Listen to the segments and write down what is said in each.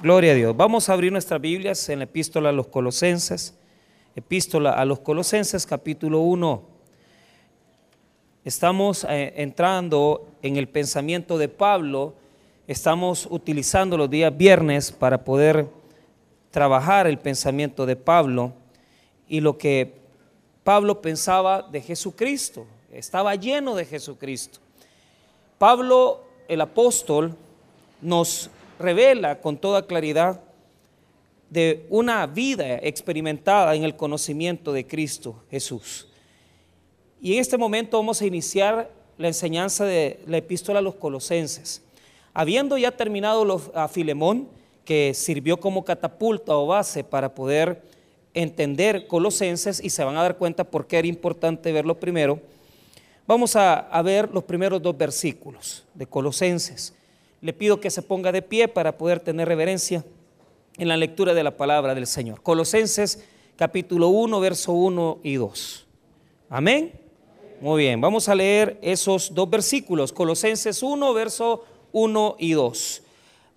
Gloria a Dios. Vamos a abrir nuestras Biblias en la epístola a los Colosenses. Epístola a los Colosenses capítulo 1. Estamos eh, entrando en el pensamiento de Pablo. Estamos utilizando los días viernes para poder trabajar el pensamiento de Pablo y lo que Pablo pensaba de Jesucristo. Estaba lleno de Jesucristo. Pablo, el apóstol, nos revela con toda claridad de una vida experimentada en el conocimiento de Cristo Jesús. Y en este momento vamos a iniciar la enseñanza de la epístola a los colosenses. Habiendo ya terminado a Filemón, que sirvió como catapulta o base para poder entender colosenses y se van a dar cuenta por qué era importante verlo primero, vamos a ver los primeros dos versículos de colosenses. Le pido que se ponga de pie para poder tener reverencia en la lectura de la palabra del Señor. Colosenses capítulo 1, verso 1 y 2. Amén. Muy bien, vamos a leer esos dos versículos, Colosenses 1, verso 1 y 2.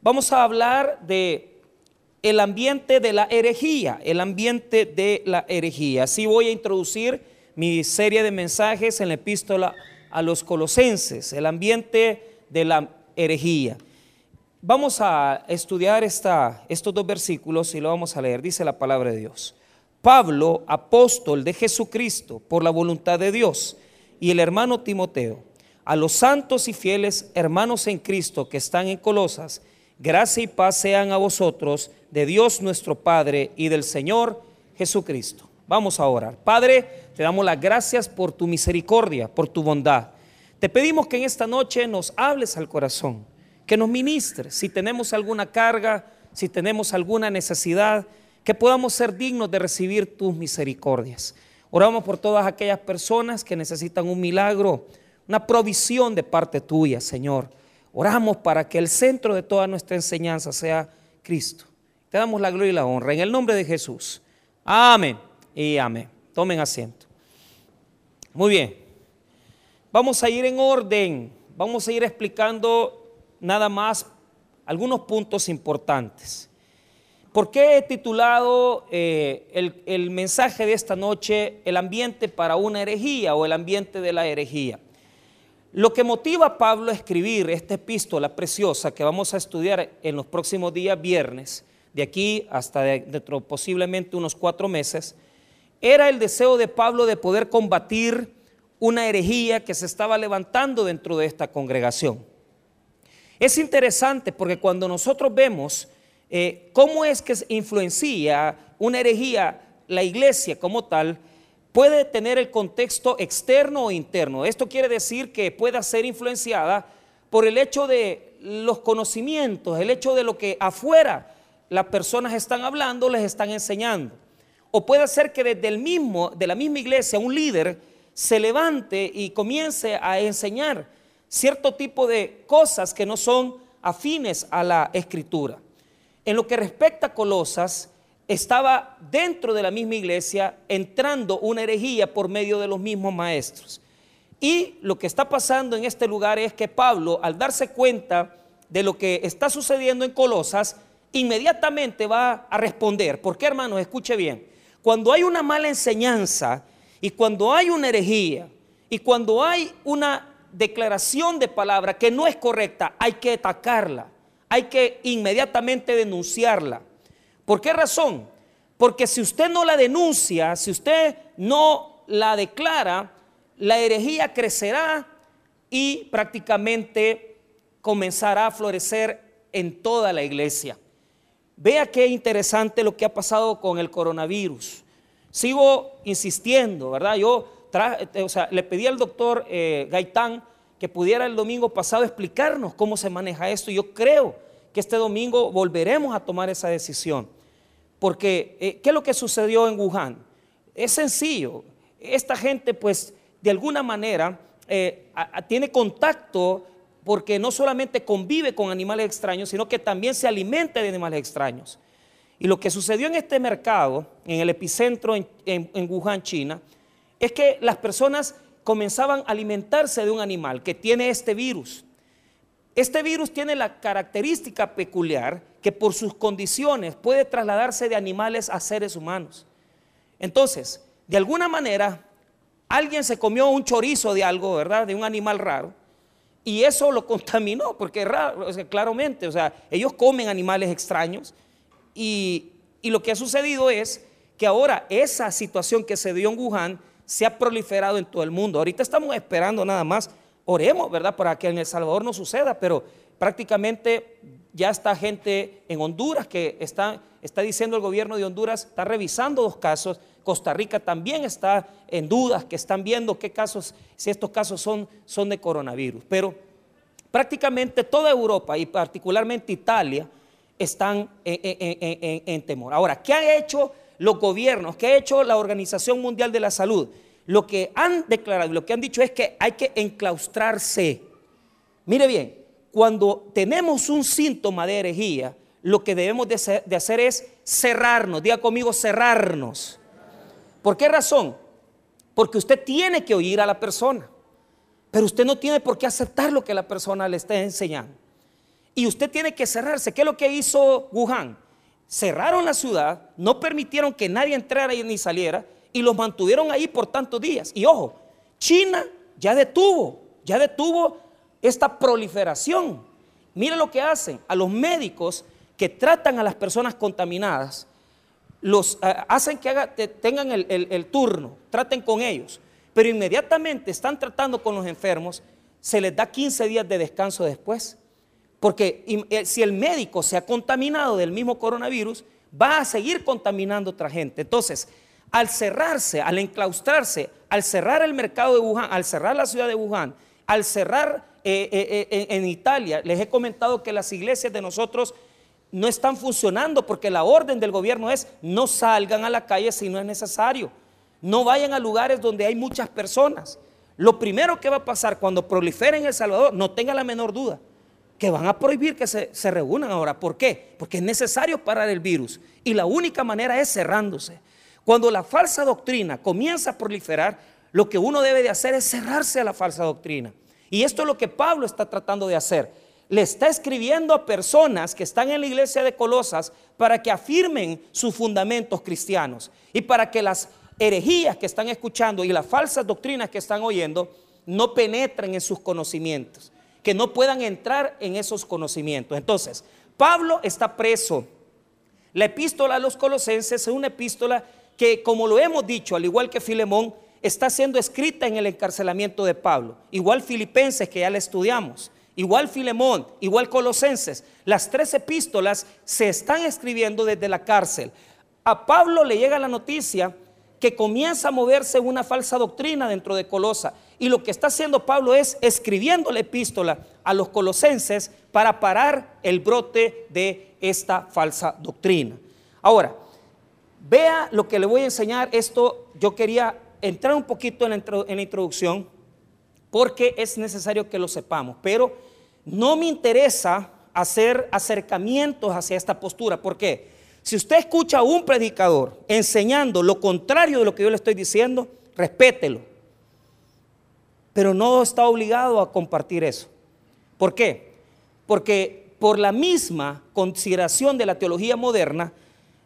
Vamos a hablar de el ambiente de la herejía, el ambiente de la herejía. Así voy a introducir mi serie de mensajes en la epístola a los colosenses, el ambiente de la Vamos a estudiar esta, estos dos versículos y lo vamos a leer. Dice la palabra de Dios. Pablo, apóstol de Jesucristo, por la voluntad de Dios, y el hermano Timoteo, a los santos y fieles hermanos en Cristo que están en Colosas, gracia y paz sean a vosotros, de Dios nuestro Padre y del Señor Jesucristo. Vamos a orar. Padre, te damos las gracias por tu misericordia, por tu bondad. Te pedimos que en esta noche nos hables al corazón, que nos ministres. Si tenemos alguna carga, si tenemos alguna necesidad, que podamos ser dignos de recibir tus misericordias. Oramos por todas aquellas personas que necesitan un milagro, una provisión de parte tuya, Señor. Oramos para que el centro de toda nuestra enseñanza sea Cristo. Te damos la gloria y la honra en el nombre de Jesús. Amén y amén. Tomen asiento. Muy bien. Vamos a ir en orden, vamos a ir explicando nada más algunos puntos importantes. ¿Por qué he titulado eh, el, el mensaje de esta noche El ambiente para una herejía o el ambiente de la herejía? Lo que motiva a Pablo a escribir esta epístola preciosa que vamos a estudiar en los próximos días viernes, de aquí hasta dentro posiblemente unos cuatro meses, era el deseo de Pablo de poder combatir una herejía que se estaba levantando dentro de esta congregación. Es interesante porque cuando nosotros vemos eh, cómo es que influencia una herejía la iglesia como tal, puede tener el contexto externo o interno. Esto quiere decir que pueda ser influenciada por el hecho de los conocimientos, el hecho de lo que afuera las personas están hablando, les están enseñando. O puede ser que desde el mismo, de la misma iglesia, un líder se levante y comience a enseñar cierto tipo de cosas que no son afines a la escritura. En lo que respecta a Colosas, estaba dentro de la misma iglesia entrando una herejía por medio de los mismos maestros. Y lo que está pasando en este lugar es que Pablo, al darse cuenta de lo que está sucediendo en Colosas, inmediatamente va a responder. ¿Por qué, hermanos? Escuche bien. Cuando hay una mala enseñanza, y cuando hay una herejía y cuando hay una declaración de palabra que no es correcta, hay que atacarla, hay que inmediatamente denunciarla. ¿Por qué razón? Porque si usted no la denuncia, si usted no la declara, la herejía crecerá y prácticamente comenzará a florecer en toda la iglesia. Vea qué interesante lo que ha pasado con el coronavirus. Sigo insistiendo, ¿verdad? Yo o sea, le pedí al doctor eh, Gaitán que pudiera el domingo pasado explicarnos cómo se maneja esto. Yo creo que este domingo volveremos a tomar esa decisión. Porque, eh, ¿qué es lo que sucedió en Wuhan? Es sencillo. Esta gente, pues, de alguna manera, eh, tiene contacto porque no solamente convive con animales extraños, sino que también se alimenta de animales extraños. Y lo que sucedió en este mercado, en el epicentro en, Wuhan, China, es que las personas comenzaban a alimentarse de un animal que tiene este virus. Este virus tiene la característica peculiar que por sus condiciones puede trasladarse de animales a seres humanos. Entonces, de alguna manera, alguien se comió un chorizo de algo, ¿verdad? De un animal raro. Y eso lo contaminó, porque es raro, claramente, o sea, ellos comen animales extraños. Y, lo que ha sucedido es que ahora esa situación que se dio en Wuhan se ha proliferado en todo el mundo. Ahorita estamos esperando nada más, oremos, ¿verdad? Para que en El Salvador no suceda, pero prácticamente ya está gente en Honduras que está, está diciendo el gobierno de Honduras, está revisando dos casos. Costa Rica también está en dudas, que están viendo qué casos, si estos casos son, son de coronavirus. Pero prácticamente toda Europa y particularmente Italia están en temor. Ahora, ¿qué han hecho los gobiernos, ¿qué ha hecho la Organización Mundial de la Salud? Lo que han declarado, lo que han dicho es que hay que enclaustrarse. Mire bien, cuando tenemos un síntoma de herejía, lo que debemos de hacer, es cerrarnos. Diga conmigo, cerrarnos. ¿Por qué razón? Porque usted tiene que oír a la persona, pero usted no tiene por qué aceptar lo que la persona le está enseñando. Y usted tiene que cerrarse. ¿Qué es lo que hizo Wuhan? cerraron la ciudad, no permitieron que nadie entrara ni saliera y los mantuvieron ahí por tantos días. Y ojo, China ya detuvo, ya detuvo esta proliferación. Mira lo que hacen a los médicos que tratan a las personas contaminadas, los eh, hacen que tengan el, el turno, traten con ellos, pero inmediatamente están tratando con los enfermos, se les da 15 días de descanso después. Porque eh, si el médico se ha contaminado del mismo coronavirus, va a seguir contaminando a otra gente. Entonces, al cerrarse, al enclaustrarse, al cerrar el mercado de Wuhan, al cerrar la ciudad de Wuhan, al cerrar eh, eh, en Italia, les he comentado que las iglesias de nosotros no están funcionando porque la orden del gobierno es no salgan a la calle si no es necesario. No vayan a lugares donde hay muchas personas. Lo primero que va a pasar cuando prolifere en El Salvador, no tenga la menor duda, que van a prohibir que se, reúnan ahora. ¿Por qué? Porque es necesario parar el virus. Y la única manera es cerrándose. Cuando la falsa doctrina comienza a proliferar, lo que uno debe de hacer es cerrarse a la falsa doctrina. Y esto es lo que Pablo está tratando de hacer. Le está escribiendo a personas que están en la iglesia de Colosas para que afirmen sus fundamentos cristianos y para que las herejías que están escuchando y las falsas doctrinas que están oyendo no penetren en sus conocimientos que no puedan entrar en esos conocimientos. Entonces, Pablo está preso. La epístola a los colosenses es una epístola que, como lo hemos dicho, al igual que Filemón, está siendo escrita en el encarcelamiento de Pablo. Igual Filipenses, que ya la estudiamos. Igual Filemón, igual Colosenses. Las tres epístolas se están escribiendo desde la cárcel. A Pablo le llega la noticia que comienza a moverse una falsa doctrina dentro de Colosa. Y lo que está haciendo Pablo es escribiendo la epístola a los colosenses para parar el brote de esta falsa doctrina. Ahora, vea lo que le voy a enseñar. Esto yo quería entrar un poquito en la, introducción porque es necesario que lo sepamos. Pero no me interesa hacer acercamientos hacia esta postura. ¿Por qué? Si usted escucha a un predicador enseñando lo contrario de lo que yo le estoy diciendo, respételo. Pero no está obligado a compartir eso. ¿Por qué? Porque por la misma consideración de la teología moderna,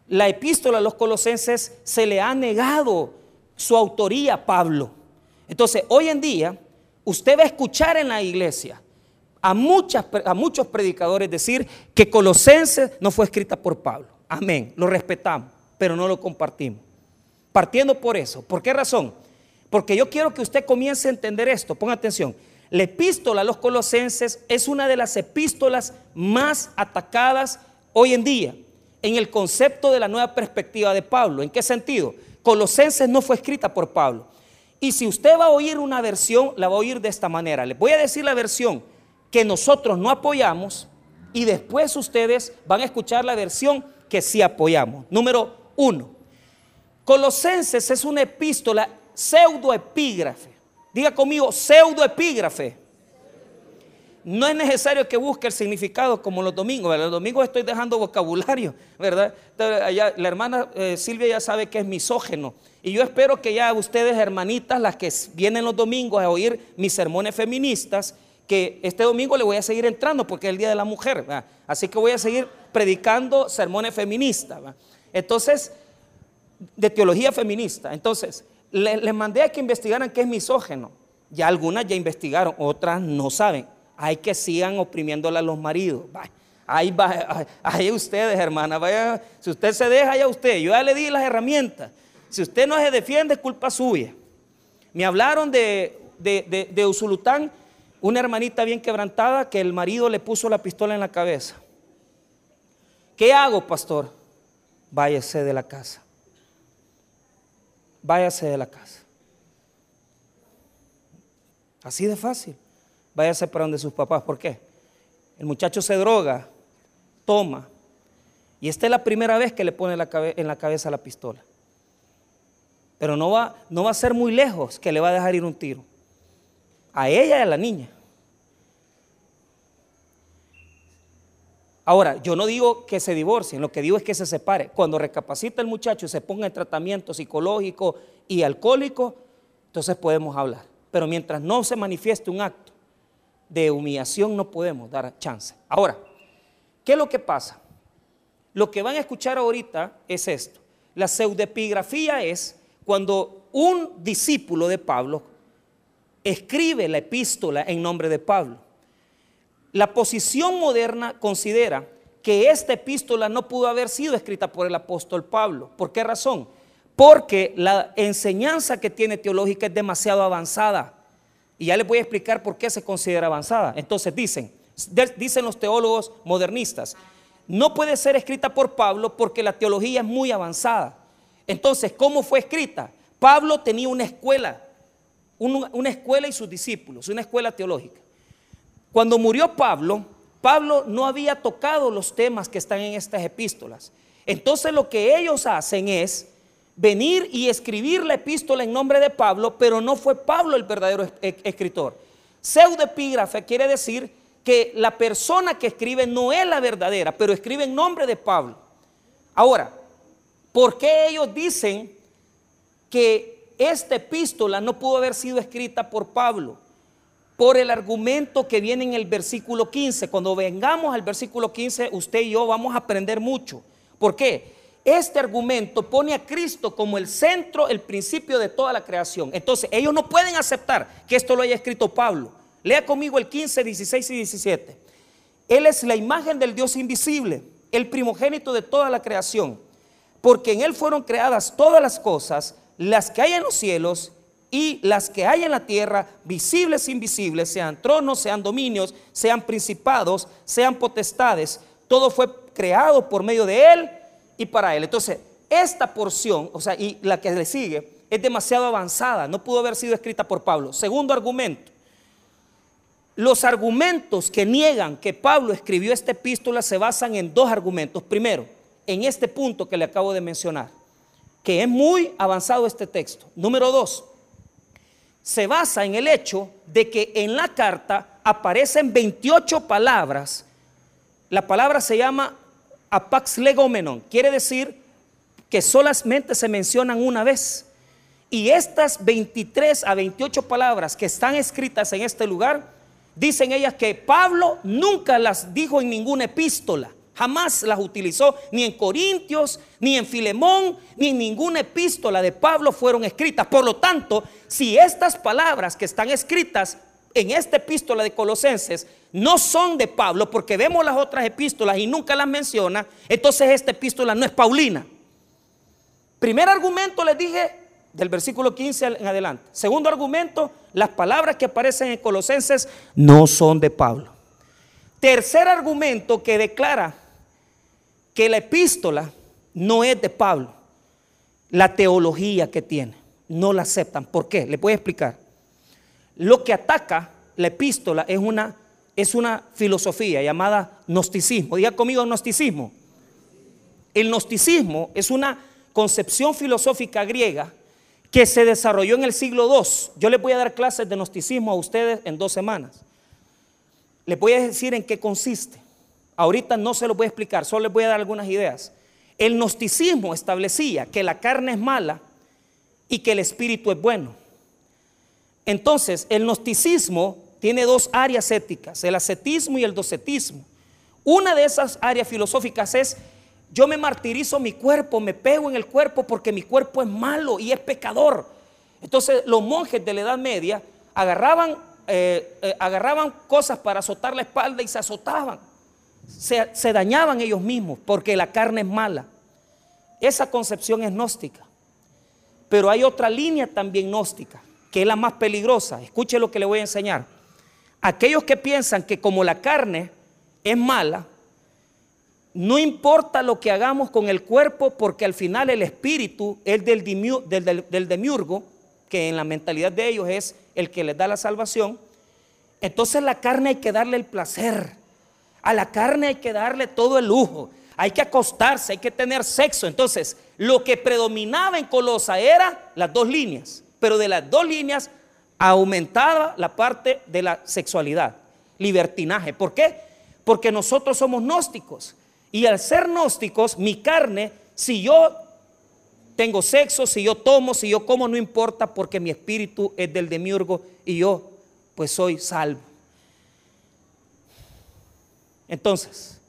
la epístola a los colosenses se le ha negado su autoría a Pablo. Entonces, hoy en día, usted va a escuchar en la iglesia a, a muchos predicadores decir que Colosenses no fue escrita por Pablo. Amén. Lo respetamos, pero no lo compartimos. Partiendo por eso. ¿Por qué razón? Porque yo quiero que usted comience a entender esto. Ponga atención. La epístola a los colosenses es una de las epístolas más atacadas hoy en día en el concepto de la nueva perspectiva de Pablo. ¿En qué sentido? Colosenses no fue escrita por Pablo. Y si usted va a oír una versión, la va a oír de esta manera. Les voy a decir la versión que nosotros no apoyamos y después ustedes van a escuchar la versión que sí apoyamos. Número uno, Colosenses es una epístola pseudoepígrafe. Diga conmigo, pseudoepígrafe. No es necesario que busque el significado como los domingos. Los domingos estoy dejando vocabulario, ¿verdad? la hermana eh, Silvia ya sabe que es misógeno. Y yo espero que ya ustedes, hermanitas, las que vienen los domingos a oír mis sermones feministas, que este domingo le voy a seguir entrando porque es el Día de la Mujer. Así que voy a seguir predicando sermones feministas. Entonces, de teología feminista. Entonces, les mandé a que investigaran qué es misógeno. Ya algunas ya investigaron, otras no saben. Hay que sigan oprimiéndole a los maridos. Ahí, va, ahí ustedes, hermana. Vaya, si usted se deja, ya usted. Yo ya le di las herramientas. Si usted no se defiende, es culpa suya. Me hablaron de, de, de, Usulután, una hermanita bien quebrantada que el marido le puso la pistola en la cabeza. ¿Qué hago, pastor? Váyase de la casa. Váyase de la casa. Así de fácil. Váyase para donde sus papás. ¿Por qué? El muchacho se droga, toma. Y esta es la primera vez que le pone en la cabeza la pistola. Pero no va, no va a ser muy lejos que le va a dejar ir un tiro. A ella y a la niña. Ahora, yo no digo que se divorcien, lo que digo es que se separe. Cuando recapacita el muchacho y se ponga en tratamiento psicológico y alcohólico, entonces podemos hablar. Pero mientras no se manifieste un acto de humillación, no podemos dar chance. Ahora, ¿qué es lo que pasa? Lo que van a escuchar ahorita es esto. La pseudepigrafía es cuando un discípulo de Pablo escribe la epístola en nombre de Pablo. La posición moderna considera que esta epístola no pudo haber sido escrita por el apóstol Pablo. ¿Por qué razón? Porque la enseñanza que tiene teológica es demasiado avanzada. Y ya les voy a explicar por qué se considera avanzada. Entonces dicen, dicen los teólogos modernistas, no puede ser escrita por Pablo porque la teología es muy avanzada. Entonces, ¿cómo fue escrita? Pablo tenía una escuela, una escuela y sus discípulos, una escuela teológica. Cuando murió Pablo, Pablo no había tocado los temas que están en estas epístolas. Entonces lo que ellos hacen es venir y escribir la epístola en nombre de Pablo, pero no fue Pablo el verdadero e-, escritor. Pseudepígrafe quiere decir que la persona que escribe no es la verdadera, pero escribe en nombre de Pablo. Ahora, ¿Por qué ellos dicen que esta epístola no pudo haber sido escrita por Pablo? Por el argumento que viene en el versículo 15. Cuando vengamos al versículo 15, usted y yo vamos a aprender mucho. ¿Por qué? Este argumento pone a Cristo como el centro, el principio de toda la creación. Entonces, ellos no pueden aceptar que esto lo haya escrito Pablo. Lea conmigo el 15, 16 y 17. Él es la imagen del Dios invisible, el primogénito de toda la creación porque en Él fueron creadas todas las cosas, las que hay en los cielos y las que hay en la tierra, visibles e invisibles, sean tronos, sean dominios, sean principados, sean potestades. Todo fue creado por medio de Él y para Él. Entonces, esta porción, o sea, y la que le sigue, es demasiado avanzada, no pudo haber sido escrita por Pablo. Segundo argumento, los argumentos que niegan que Pablo escribió esta epístola se basan en dos argumentos. Primero, en este punto que le acabo de mencionar, que es muy avanzado este texto. Número dos, se basa en el hecho de que en la carta aparecen 28 palabras. La palabra se llama apax legomenon, quiere decir que solamente se mencionan una vez. Y estas 23 a 28 palabras que están escritas en este lugar, dicen ellas que Pablo nunca las dijo en ninguna epístola. Jamás las utilizó ni en Corintios, ni en Filemón, ni en ninguna epístola de Pablo fueron escritas. Por lo tanto, si estas palabras que están escritas en esta epístola de Colosenses no son de Pablo, porque vemos las otras epístolas y nunca las menciona, entonces esta epístola no es Paulina. Primer argumento les dije del versículo 15 en adelante. Segundo argumento, las palabras que aparecen en Colosenses no son de Pablo. Tercer argumento que declara que la epístola no es de Pablo. La teología que tiene, no la aceptan. ¿Por qué? Les voy a explicar. Lo que ataca la epístola es una, es una filosofía llamada gnosticismo. Diga conmigo gnosticismo. El gnosticismo es una concepción filosófica griega que se desarrolló en el siglo II. Yo les voy a dar clases de gnosticismo a ustedes en dos semanas. Les voy a decir en qué consiste. Ahorita no se lo voy a explicar, solo les voy a dar algunas ideas. El gnosticismo establecía que la carne es mala y que el espíritu es bueno. Entonces, el gnosticismo tiene dos áreas éticas, el ascetismo y el docetismo. Una de esas áreas filosóficas es, yo me martirizo mi cuerpo, me pego en el cuerpo porque mi cuerpo es malo y es pecador. Entonces los monjes de la Edad Media agarraban, eh, eh, agarraban cosas para azotar la espalda y se azotaban. Se, dañaban ellos mismos porque la carne es mala. Esa concepción es gnóstica. Pero hay otra línea también gnóstica, que es la más peligrosa. Escuche lo que le voy a enseñar. Aquellos que piensan que como la carne es mala, no importa lo que hagamos con el cuerpo, porque al final el espíritu es del, del, demiurgo, que en la mentalidad de ellos es el que les da la salvación. Entonces la carne hay que darle el placer. A la carne hay que darle todo el lujo. Hay que acostarse, hay que tener sexo. Entonces, lo que predominaba en Colosa era las dos líneas. Pero de las dos líneas aumentaba la parte de la sexualidad, libertinaje. ¿Por qué? Porque nosotros somos gnósticos. Y al ser gnósticos, mi carne, si yo tengo sexo, si yo tomo, si yo como, no importa porque mi espíritu es del demiurgo y yo pues soy salvo. Entonces,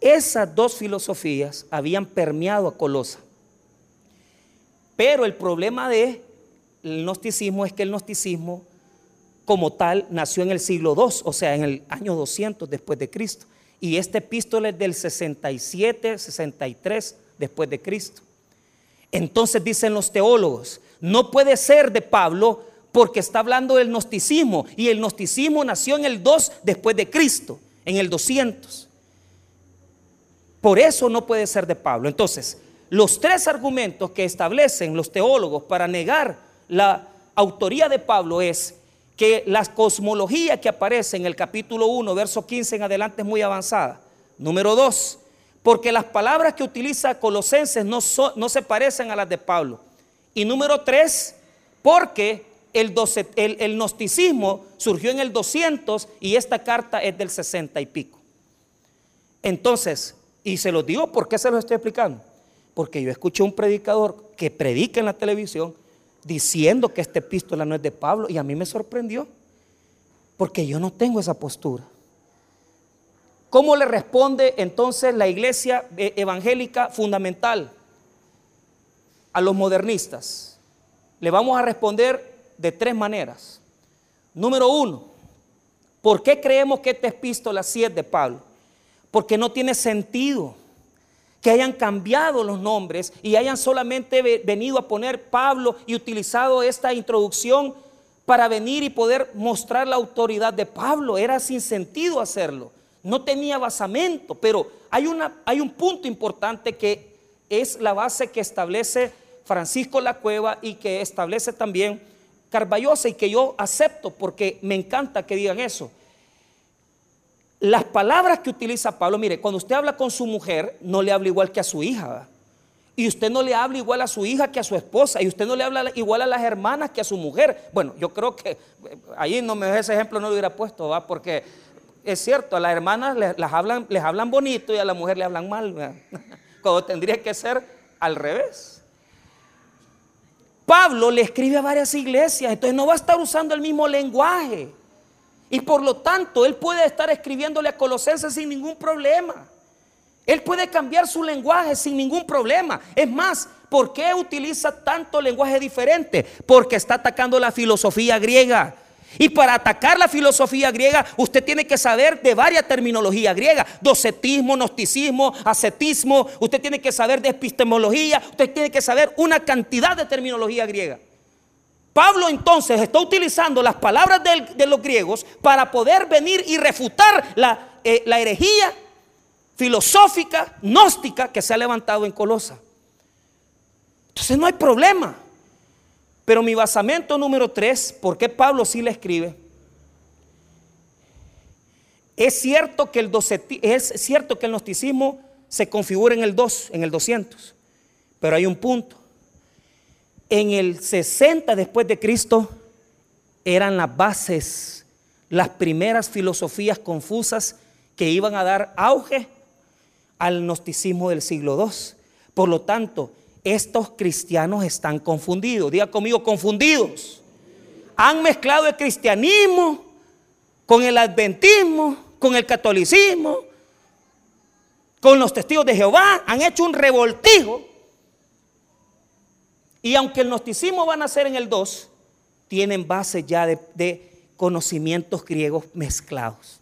esas dos filosofías habían permeado a Colosa. Pero el problema de el gnosticismo es que el gnosticismo como tal nació en el siglo II, o sea, en el año 200 después de Cristo. Y este epístole es del 67, 63 después de Cristo. Entonces dicen los teólogos, no puede ser de Pablo porque está hablando del gnosticismo y el gnosticismo nació en el 2 después de Cristo, en el 200. Por eso no puede ser de Pablo. Entonces, los tres argumentos que establecen los teólogos para negar la autoría de Pablo es que la cosmología que aparece en el capítulo 1, verso 15 en adelante es muy avanzada. Número 2, porque las palabras que utiliza Colosenses no, no se parecen a las de Pablo. Y número 3, porque el, el, gnosticismo surgió en el 200 y esta carta es del 60 y pico. Entonces, y se los digo, ¿por qué se los estoy explicando? Porque yo escuché un predicador que predica en la televisión diciendo que esta epístola no es de Pablo y a mí me sorprendió, porque yo no tengo esa postura. ¿Cómo le responde entonces la iglesia eh, evangélica fundamental a los modernistas? Le vamos a responder de tres maneras. Número uno, ¿por qué creemos que esta epístola sí es de Pablo? Porque no tiene sentido que hayan cambiado los nombres y hayan solamente venido a poner Pablo y utilizado esta introducción para venir y poder mostrar la autoridad de Pablo. Era sin sentido hacerlo. No tenía basamento, pero hay, una, hay un punto importante que es la base que establece Francisco La Cueva y que establece también Y que yo acepto porque me encanta que digan eso las palabras que utiliza Pablo, mire, cuando usted habla con su mujer, no le habla igual que a su hija. Y usted no le habla igual a su hija que a su esposa. Y usted no le habla igual a las hermanas que a su mujer. Bueno, yo creo que eh, ahí no me ese ejemplo no lo hubiera puesto, ¿va? Porque es cierto, a las hermanas les, hablan, les hablan bonito y a la mujer le hablan mal. Cuando tendría que ser al revés. Pablo le escribe a varias iglesias, entonces no va a estar usando el mismo lenguaje. Y por lo tanto, él puede estar escribiéndole a Colosenses sin ningún problema. Él puede cambiar su lenguaje sin ningún problema. Es más, ¿por qué utiliza tanto lenguaje diferente? Porque está atacando la filosofía griega. Y para atacar la filosofía griega, usted tiene que saber de varias terminologías griegas: docetismo, gnosticismo, ascetismo. Usted tiene que saber de epistemología. Usted tiene que saber una cantidad de terminología griega. Pablo entonces está utilizando las palabras de, los griegos para poder venir y refutar la, eh, la herejía filosófica, gnóstica que se ha levantado en Colosa. Entonces no hay problema. Pero mi basamento número tres, ¿por qué Pablo sí le escribe? Es cierto que el, es cierto que el gnosticismo se configura en el 2, en el 200, pero hay un punto en el 60 después de Cristo eran las bases, las primeras filosofías confusas que iban a dar auge al gnosticismo del siglo II. Por lo tanto, estos cristianos están confundidos. Diga conmigo, confundidos. Han mezclado el cristianismo con el adventismo, con el catolicismo, con los testigos de Jehová, han hecho un revoltijo. Y aunque el gnosticismo va a nacer en el 2, tienen base ya de, de conocimientos griegos mezclados.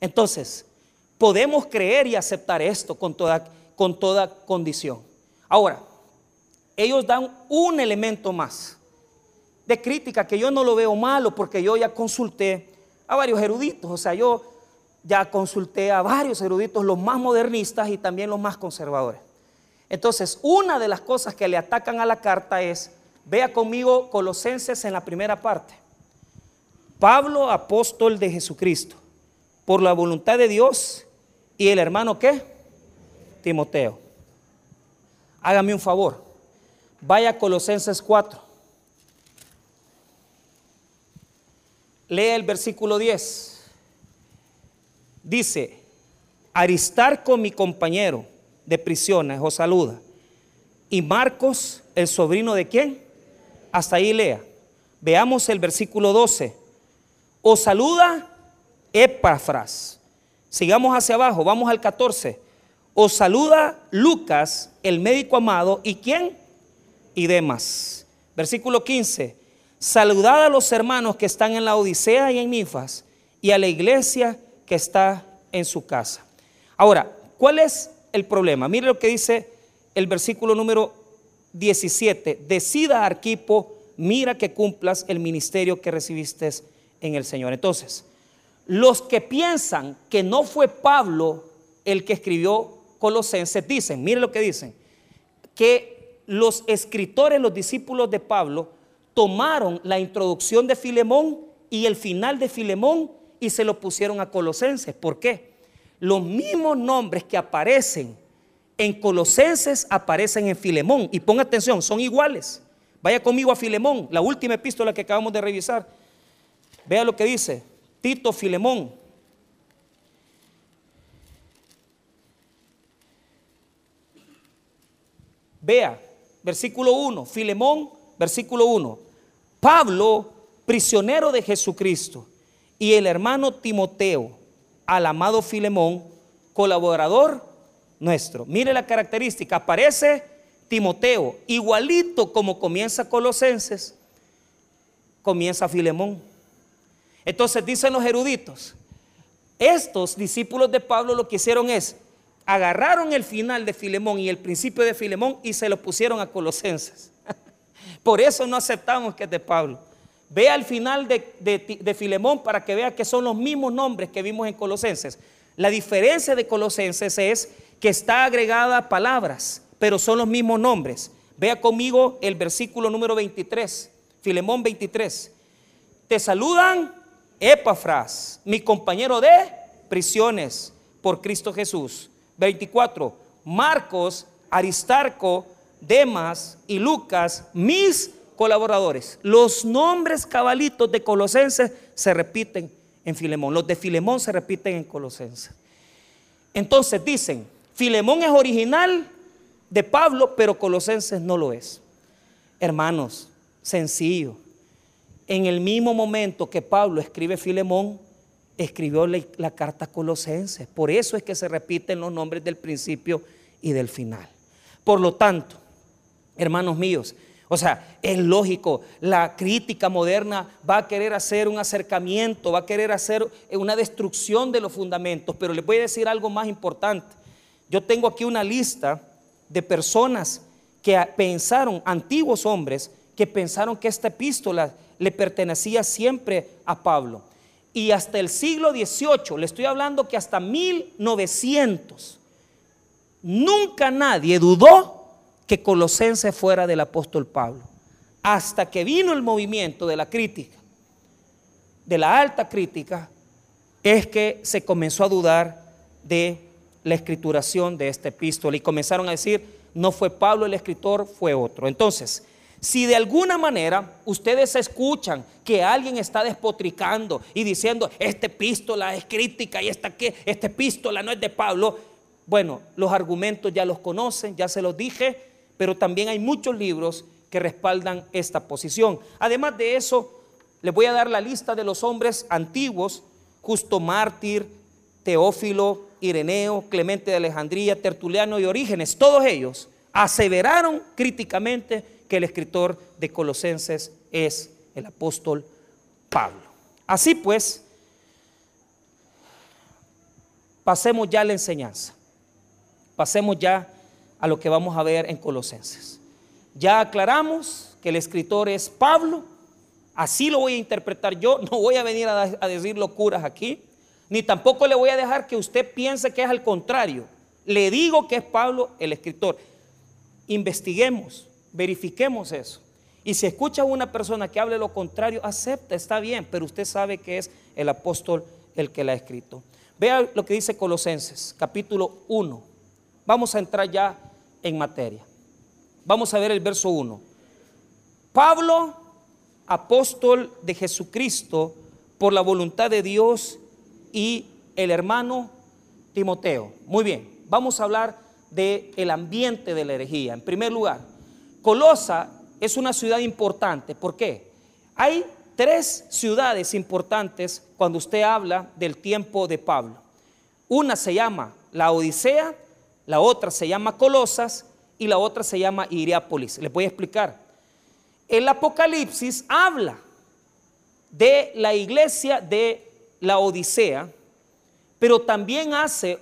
Entonces, podemos creer y aceptar esto con toda, con toda condición. Ahora, ellos dan un elemento más de crítica que yo no lo veo malo porque yo ya consulté a varios eruditos, o sea, yo ya consulté a varios eruditos, los más modernistas y también los más conservadores. Entonces, una de las cosas que le atacan a la carta es, vea conmigo Colosenses en la primera parte. Pablo, apóstol de Jesucristo, por la voluntad de Dios, y el hermano qué? Timoteo. Hágame un favor, vaya Colosenses 4. Lea el versículo 10. Dice, Aristarco, mi compañero de prisiones, os saluda. Y Marcos, el sobrino de quién? Hasta ahí lea. Veamos el versículo 12. Os saluda Epafras. Sigamos hacia abajo, vamos al 14. Os saluda Lucas, el médico amado, ¿y quién? Y demás. Versículo 15. Saludad a los hermanos que están en la Odisea y en Nifas, y a la iglesia que está en su casa. Ahora, ¿cuál es el problema? Mire lo que dice el versículo número 17. Decida Arquipo, mira que cumplas el ministerio que recibiste en el Señor. Entonces, los que piensan que no fue Pablo el que escribió Colosenses, dicen, mire lo que dicen, que los escritores, los discípulos de Pablo, tomaron la introducción de Filemón y el final de Filemón y se lo pusieron a Colosenses. ¿Por qué? Los mismos nombres que aparecen en Colosenses aparecen en Filemón. Y ponga atención, son iguales. Vaya conmigo a Filemón, la última epístola que acabamos de revisar. Vea lo que dice Tito Filemón. Vea, versículo 1, Filemón, versículo 1. Pablo, prisionero de Jesucristo, y el hermano Timoteo, al amado Filemón, colaborador nuestro. Mire la característica, aparece Timoteo, igualito como comienza Colosenses, comienza Filemón. Entonces dicen los eruditos, estos discípulos de Pablo lo que hicieron es, agarraron el final de Filemón y el principio de Filemón y se lo pusieron a Colosenses. Por eso no aceptamos que es de Pablo. Vea el final de, Filemón para que vea que son los mismos nombres que vimos en Colosenses. La diferencia de Colosenses es que está agregada palabras, pero son los mismos nombres. Vea conmigo el versículo número 23, Filemón 23. Te saludan Epafras, mi compañero de prisiones por Cristo Jesús. 24. Marcos, Aristarco, Demas y Lucas, mis colaboradores. Los nombres cabalitos de Colosenses se repiten en Filemón. Los de Filemón se repiten en Colosenses. Entonces dicen, Filemón es original de Pablo, pero Colosenses no lo es. Hermanos, sencillo. En el mismo momento que Pablo escribe Filemón, escribió la, carta Colosenses. Por eso es que se repiten los nombres del principio y del final. Por lo tanto, hermanos míos. O sea, es lógico, la crítica moderna va a querer hacer un acercamiento, va a querer hacer una destrucción de los fundamentos, pero les voy a decir algo más importante. Yo tengo aquí una lista de personas que pensaron, antiguos hombres, que pensaron que esta epístola le pertenecía siempre a Pablo. Y hasta el siglo XVIII, le estoy hablando que hasta 1900, nunca nadie dudó que Colosense fuera del apóstol Pablo. Hasta que vino el movimiento de la crítica, de la alta crítica, es que se comenzó a dudar de la escrituración de esta epístola y comenzaron a decir, no fue Pablo el escritor, fue otro. Entonces, si de alguna manera ustedes escuchan que alguien está despotricando y diciendo, esta epístola es crítica y esta, ¿qué? esta epístola no es de Pablo, bueno, los argumentos ya los conocen, ya se los dije, pero también hay muchos libros que respaldan esta posición. Además de eso, les voy a dar la lista de los hombres antiguos Justo Mártir, Teófilo, Ireneo, Clemente de Alejandría, Tertuliano y Orígenes, todos ellos aseveraron críticamente que el escritor de Colosenses es el apóstol Pablo. Así pues, pasemos ya a la enseñanza. Pasemos ya a lo que vamos a ver en Colosenses. Ya aclaramos que el escritor es Pablo, así lo voy a interpretar yo, no voy a venir a, decir locuras aquí, ni tampoco le voy a dejar que usted piense que es al contrario. Le digo que es Pablo el escritor. Investiguemos, verifiquemos eso. Y si escucha a una persona que hable lo contrario, acepta, está bien, pero usted sabe que es el apóstol el que la ha escrito. Vea lo que dice Colosenses, capítulo 1. Vamos a entrar ya en materia. Vamos a ver el verso 1. Pablo, apóstol de Jesucristo, por la voluntad de Dios, y el hermano Timoteo. Muy bien, vamos a hablar del el ambiente de la herejía. En primer lugar, Colosa es una ciudad importante. ¿Por qué? Hay tres ciudades importantes cuando usted habla del tiempo de Pablo. Una se llama la Odisea, la otra se llama Colosas y la otra se llama Iriápolis. Les voy a explicar. El Apocalipsis habla de la iglesia de la Odisea, pero también hace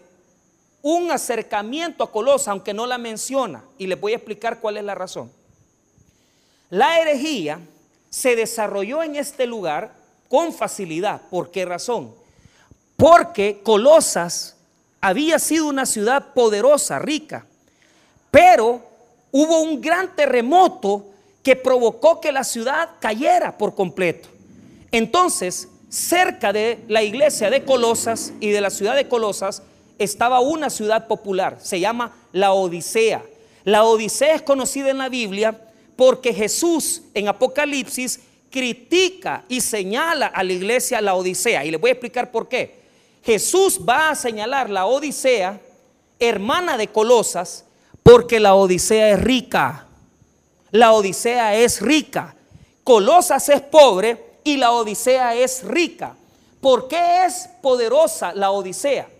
un acercamiento a Colosa, aunque no la menciona, y les voy a explicar cuál es la razón. La herejía se desarrolló en este lugar con facilidad. ¿Por qué razón? Porque Colosas había sido una ciudad poderosa, rica, pero hubo un gran terremoto que provocó que la ciudad cayera por completo. Entonces, cerca de la iglesia de Colosas y de la ciudad de Colosas estaba una ciudad popular, se llama la Odisea. La Odisea es conocida en la Biblia porque Jesús en Apocalipsis critica y señala a la iglesia la Odisea. Y les voy a explicar por qué. Jesús va a señalar la Odisea, hermana de Colosas, porque la Odisea es rica. La Odisea es rica. Colosas es pobre y la Odisea es rica. ¿Por qué es poderosa la Odisea?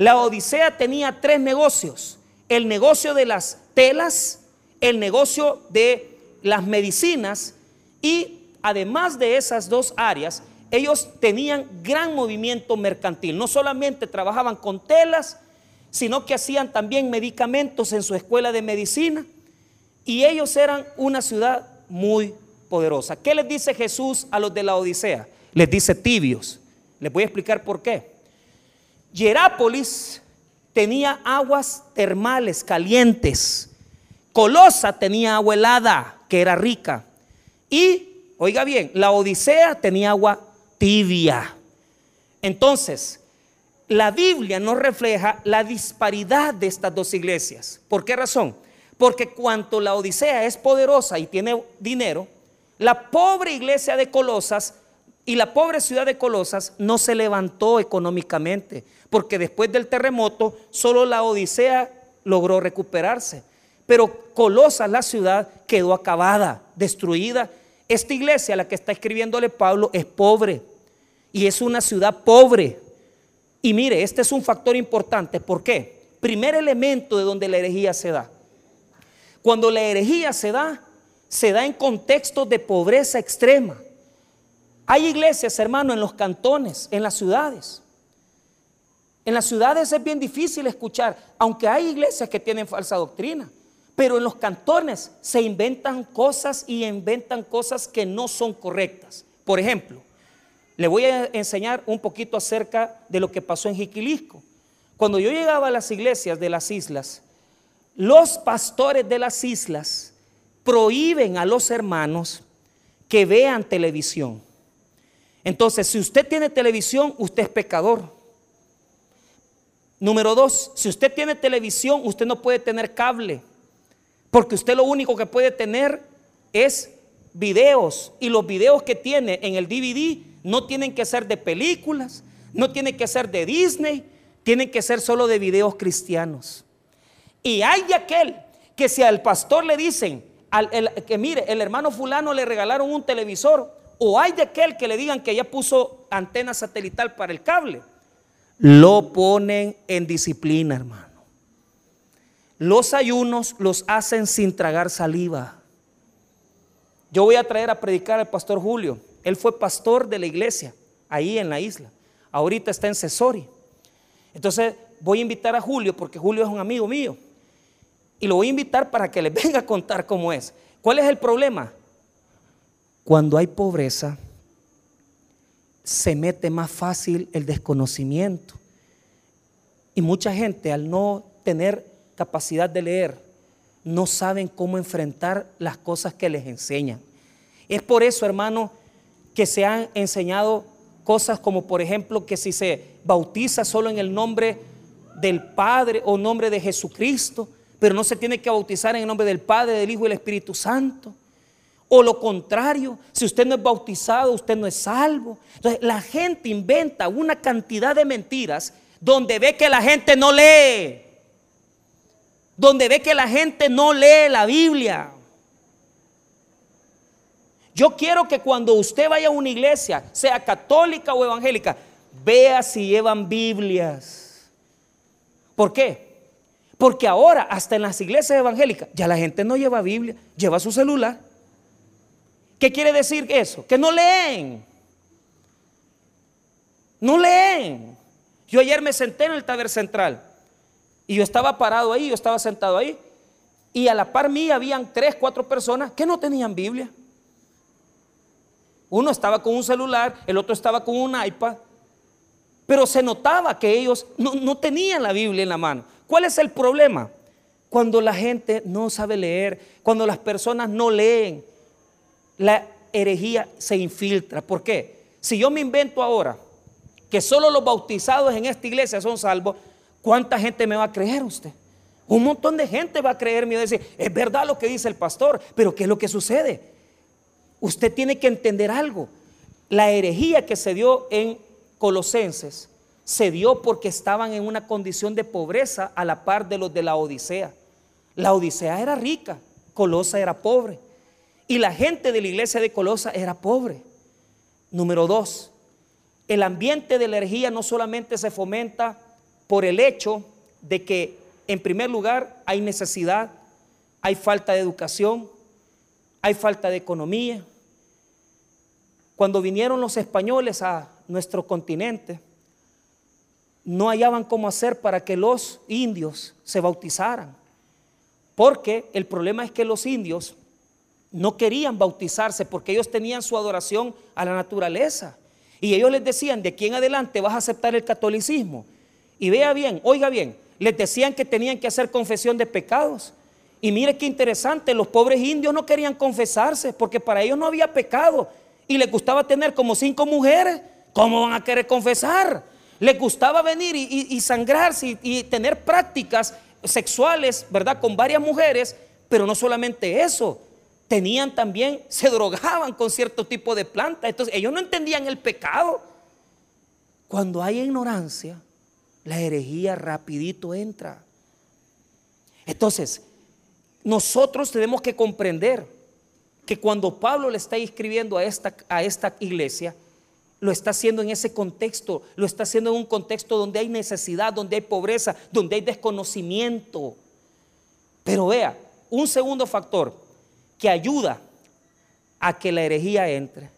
La Odisea tenía tres negocios. El negocio de las telas, el negocio de las medicinas y además de esas dos áreas, ellos tenían gran movimiento mercantil. No solamente trabajaban con telas, sino que hacían también medicamentos en su escuela de medicina. Y ellos eran una ciudad muy poderosa. ¿Qué les dice Jesús a los de la Odisea? Les dice tibios. Les voy a explicar por qué. Hierápolis tenía aguas termales calientes. Colosa tenía agua helada, que era rica. Y, oiga bien, la Odisea tenía agua tibia. Entonces, la Biblia nos refleja la disparidad de estas dos iglesias. ¿Por qué razón? Porque cuanto la Odisea es poderosa y tiene dinero, la pobre iglesia de Colosas y la pobre ciudad de Colosas no se levantó económicamente, porque después del terremoto solo la Odisea logró recuperarse. Pero Colosas, la ciudad, quedó acabada, destruida. Esta iglesia, a la que está escribiéndole Pablo, es pobre y es una ciudad pobre. Y mire, este es un factor importante. ¿Por qué? Primer elemento de donde la herejía se da. Cuando la herejía se da, se da en contextos de pobreza extrema. Hay iglesias, hermano, en los cantones, en las ciudades. En las ciudades es bien difícil escuchar, aunque hay iglesias que tienen falsa doctrina, pero en los cantones se inventan cosas y inventan cosas que no son correctas. Por ejemplo, le voy a enseñar un poquito acerca de lo que pasó en Jiquilisco. Cuando yo llegaba a las iglesias de las islas, los pastores de las islas prohíben a los hermanos que vean televisión. Entonces, si usted tiene televisión, usted es pecador. Número dos, si usted tiene televisión, usted no puede tener cable, porque usted lo único que puede tener es videos, y los videos que tiene en el DVD no tienen que ser de películas, no tienen que ser de Disney, tienen que ser solo de videos cristianos. Y hay aquel que si al pastor le dicen, que mire, el hermano fulano le regalaron un televisor, o hay de aquel que le digan que ya puso antena satelital para el cable. Lo ponen en disciplina, hermano. Los ayunos los hacen sin tragar saliva. Yo voy a traer a predicar al pastor Julio. Él fue pastor de la iglesia ahí en la isla. Ahorita está en Cesori. Entonces voy a invitar a Julio porque Julio es un amigo mío. Y lo voy a invitar para que le venga a contar cómo es. ¿Cuál es el problema? Cuando hay pobreza, se mete más fácil el desconocimiento. Y mucha gente al no tener capacidad de leer, no saben cómo enfrentar las cosas que les enseñan. Es por eso, hermano, que se han enseñado cosas como, por ejemplo, que si se bautiza solo en el nombre del Padre o nombre de Jesucristo, pero no se tiene que bautizar en el nombre del Padre, del Hijo y del Espíritu Santo. O lo contrario, si usted no es bautizado, usted no es salvo. Entonces la gente inventa una cantidad de mentiras donde ve que la gente no lee donde ve que la gente no lee la Biblia. Yo quiero que cuando usted vaya a una iglesia, sea católica o evangélica, vea si llevan Biblias. ¿Por qué? Porque ahora, hasta en las iglesias evangélicas, ya la gente no lleva Biblia, lleva su celular. ¿Qué quiere decir eso? Que no leen. No leen. Yo ayer me senté en el taber central y yo estaba parado ahí, yo estaba sentado ahí. Y a la par mía habían tres, cuatro personas que no tenían Biblia. Uno estaba con un celular, el otro estaba con un iPad. Pero se notaba que ellos no, no tenían la Biblia en la mano. ¿Cuál es el problema? Cuando la gente no sabe leer, cuando las personas no leen, la herejía se infiltra. ¿Por qué? Si yo me invento ahora que solo los bautizados en esta iglesia son salvos, ¿Cuánta gente me va a creer usted? Un montón de gente va a creerme y va a decir, es verdad lo que dice el pastor, pero ¿qué es lo que sucede? Usted tiene que entender algo. La herejía que se dio en Colosenses se dio porque estaban en una condición de pobreza a la par de los de la Odisea. La Odisea era rica, Colosa era pobre. Y la gente de la iglesia de Colosa era pobre. Número dos, el ambiente de la herejía no solamente se fomenta por el hecho de que, en primer lugar, hay necesidad, hay falta de educación, hay falta de economía. Cuando vinieron los españoles a nuestro continente, no hallaban cómo hacer para que los indios se bautizaran. Porque el problema es que los indios no querían bautizarse porque ellos tenían su adoración a la naturaleza. Y ellos les decían, de aquí en adelante vas a aceptar el catolicismo. Y vea bien, oiga bien, les decían que tenían que hacer confesión de pecados. Y mire qué interesante, los pobres indios no querían confesarse porque para ellos no había pecado. Y les gustaba tener como cinco mujeres. ¿Cómo van a querer confesar? Les gustaba venir y, sangrarse y, y tener prácticas sexuales, ¿verdad? Con varias mujeres. Pero no solamente eso, tenían también, se drogaban con cierto tipo de planta. Entonces ellos no entendían el pecado. Cuando hay ignorancia, la herejía rapidito entra. Entonces, nosotros tenemos que comprender que cuando Pablo le está escribiendo a esta, a esta iglesia, lo está haciendo en ese contexto, lo está haciendo en un contexto donde hay necesidad, donde hay pobreza, donde hay desconocimiento. Pero vea, un segundo factor que ayuda a que la herejía entre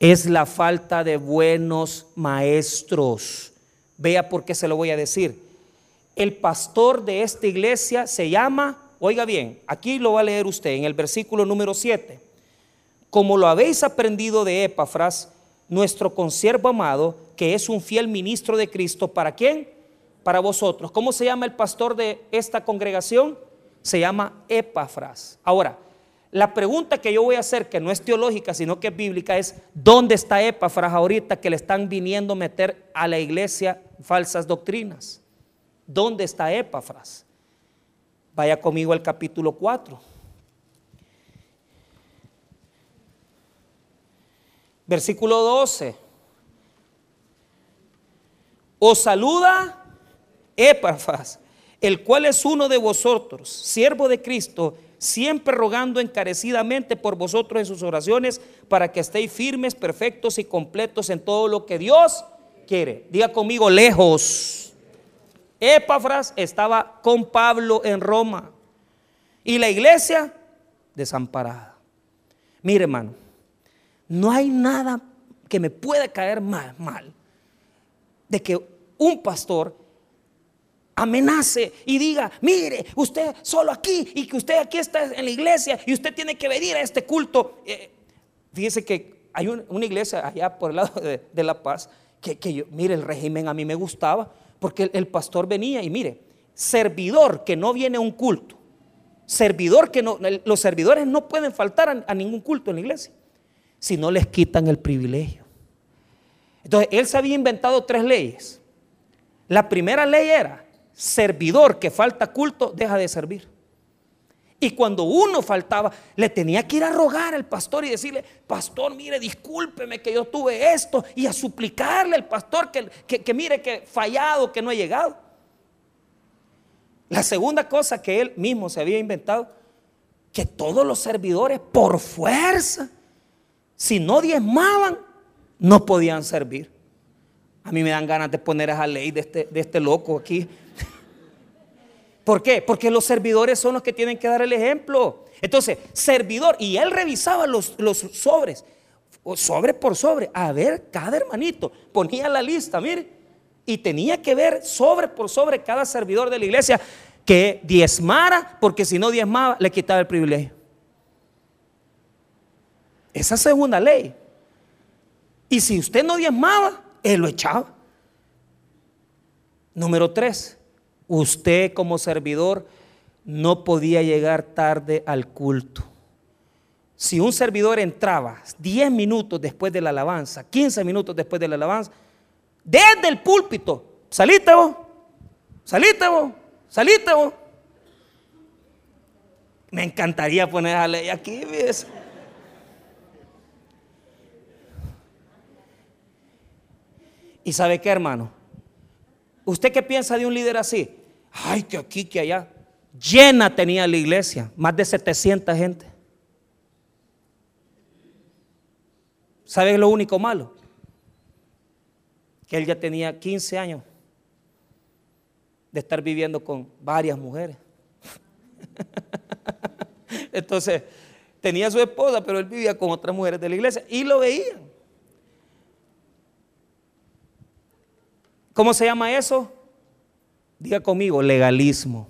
es la falta de buenos maestros. Vea por qué se lo voy a decir. El pastor de esta iglesia se llama, oiga bien, aquí lo va a leer usted en el versículo número 7. Como lo habéis aprendido de Epafras, nuestro consiervo amado, que es un fiel ministro de Cristo, ¿para quién? Para vosotros. ¿Cómo se llama el pastor de esta congregación? Se llama Epafras. Ahora, la pregunta que yo voy a hacer, que no es teológica, sino que es bíblica, es ¿dónde está Epafras ahorita que le están viniendo a meter a la iglesia falsas doctrinas? ¿Dónde está Epafras? Vaya conmigo al capítulo 4. Versículo 12. Os saluda Epafras, el cual es uno de vosotros, siervo de Cristo, siempre rogando encarecidamente por vosotros en sus oraciones, para que estéis firmes, perfectos y completos en todo lo que Dios quiere. Diga conmigo, lejos. Epafras estaba con Pablo en Roma y la iglesia desamparada. Mire, hermano, no hay nada que me pueda caer mal, mal de que un pastor amenace y diga, mire, usted solo aquí y que usted aquí está en la iglesia y usted tiene que venir a este culto. Eh, fíjese que hay una iglesia allá por el lado de, La Paz que, yo, mire, el régimen a mí me gustaba porque el, pastor venía y mire, servidor que no viene a un culto, servidor que no, los servidores no pueden faltar a ningún culto en la iglesia, si no les quitan el privilegio. Entonces, él se había inventado tres leyes. La primera ley era, servidor que falta culto, deja de servir. Y cuando uno faltaba, le tenía que ir a rogar al pastor y decirle, pastor, mire, discúlpeme que yo tuve esto. Y a suplicarle al pastor que, que, mire que fallado, que no he llegado. La segunda cosa que él mismo se había inventado, que todos los servidores por fuerza, si no diezmaban, no podían servir. A mí me dan ganas de poner esa ley de este, de este loco aquí. ¿Por qué? Porque los servidores son los que tienen que dar el ejemplo. Entonces, servidor, y él revisaba los, los sobres, sobre por sobre, a ver cada hermanito, ponía la lista, mire, y tenía que ver sobre por sobre cada servidor de la iglesia que diezmara, porque si no diezmaba, le quitaba el privilegio. Esa segunda ley y si usted no diezmaba, él lo echaba. Número tres, usted como servidor no podía llegar tarde al culto. Si un servidor entraba 10 minutos después de la alabanza, 15 minutos después de la alabanza, desde el púlpito, salite vos, salite vos, salite vos. Me encantaría poner a ley aquí, ¿ves? ¿Y sabe qué, hermano? ¿Usted qué piensa de un líder así? Ay, que aquí, que allá. Llena tenía la iglesia, más de 700 gente. ¿Sabe lo único malo? Que él ya tenía 15 años de estar viviendo con varias mujeres. Entonces, tenía su esposa, pero él vivía con otras mujeres de la iglesia y lo veían. ¿Cómo se llama eso? Diga conmigo, legalismo.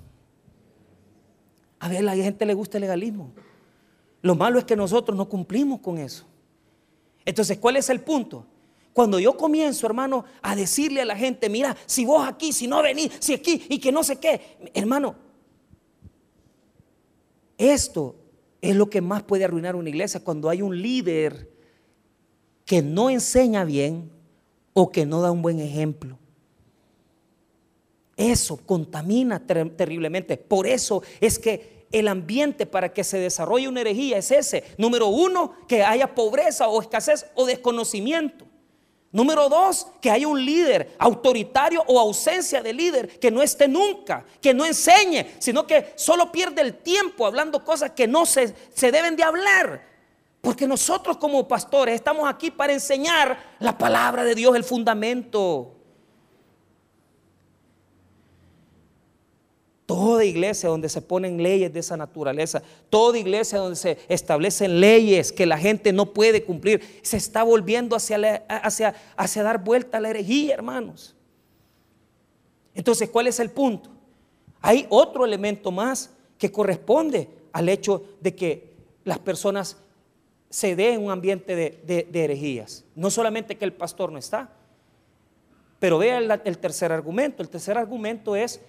A ver, a la gente le gusta el legalismo. Lo malo es que nosotros no cumplimos con eso. Entonces, ¿cuál es el punto? Cuando yo comienzo, hermano, a decirle a la gente, mira, si vos aquí, si no venís, si aquí y que no sé qué, hermano, esto es lo que más puede arruinar una iglesia cuando hay un líder que no enseña bien o que no da un buen ejemplo. Eso contamina terriblemente. Por eso es que el ambiente para que se desarrolle una herejía es ese. Número uno, que haya pobreza o escasez o desconocimiento. Número dos, que haya un líder autoritario o ausencia de líder que no esté nunca, que no enseñe, sino que solo pierde el tiempo hablando cosas que no se, se deben de hablar. Porque nosotros como pastores estamos aquí para enseñar la palabra de Dios, el fundamento. Toda iglesia donde se ponen leyes de esa naturaleza, toda iglesia donde se establecen leyes que la gente no puede cumplir, se está volviendo hacia, hacia, hacia dar vuelta a la herejía, hermanos. Entonces, ¿cuál es el punto? Hay otro elemento más que corresponde al hecho de que las personas se den un ambiente de, herejías. No solamente que el pastor no está, pero vea el tercer argumento. El tercer argumento es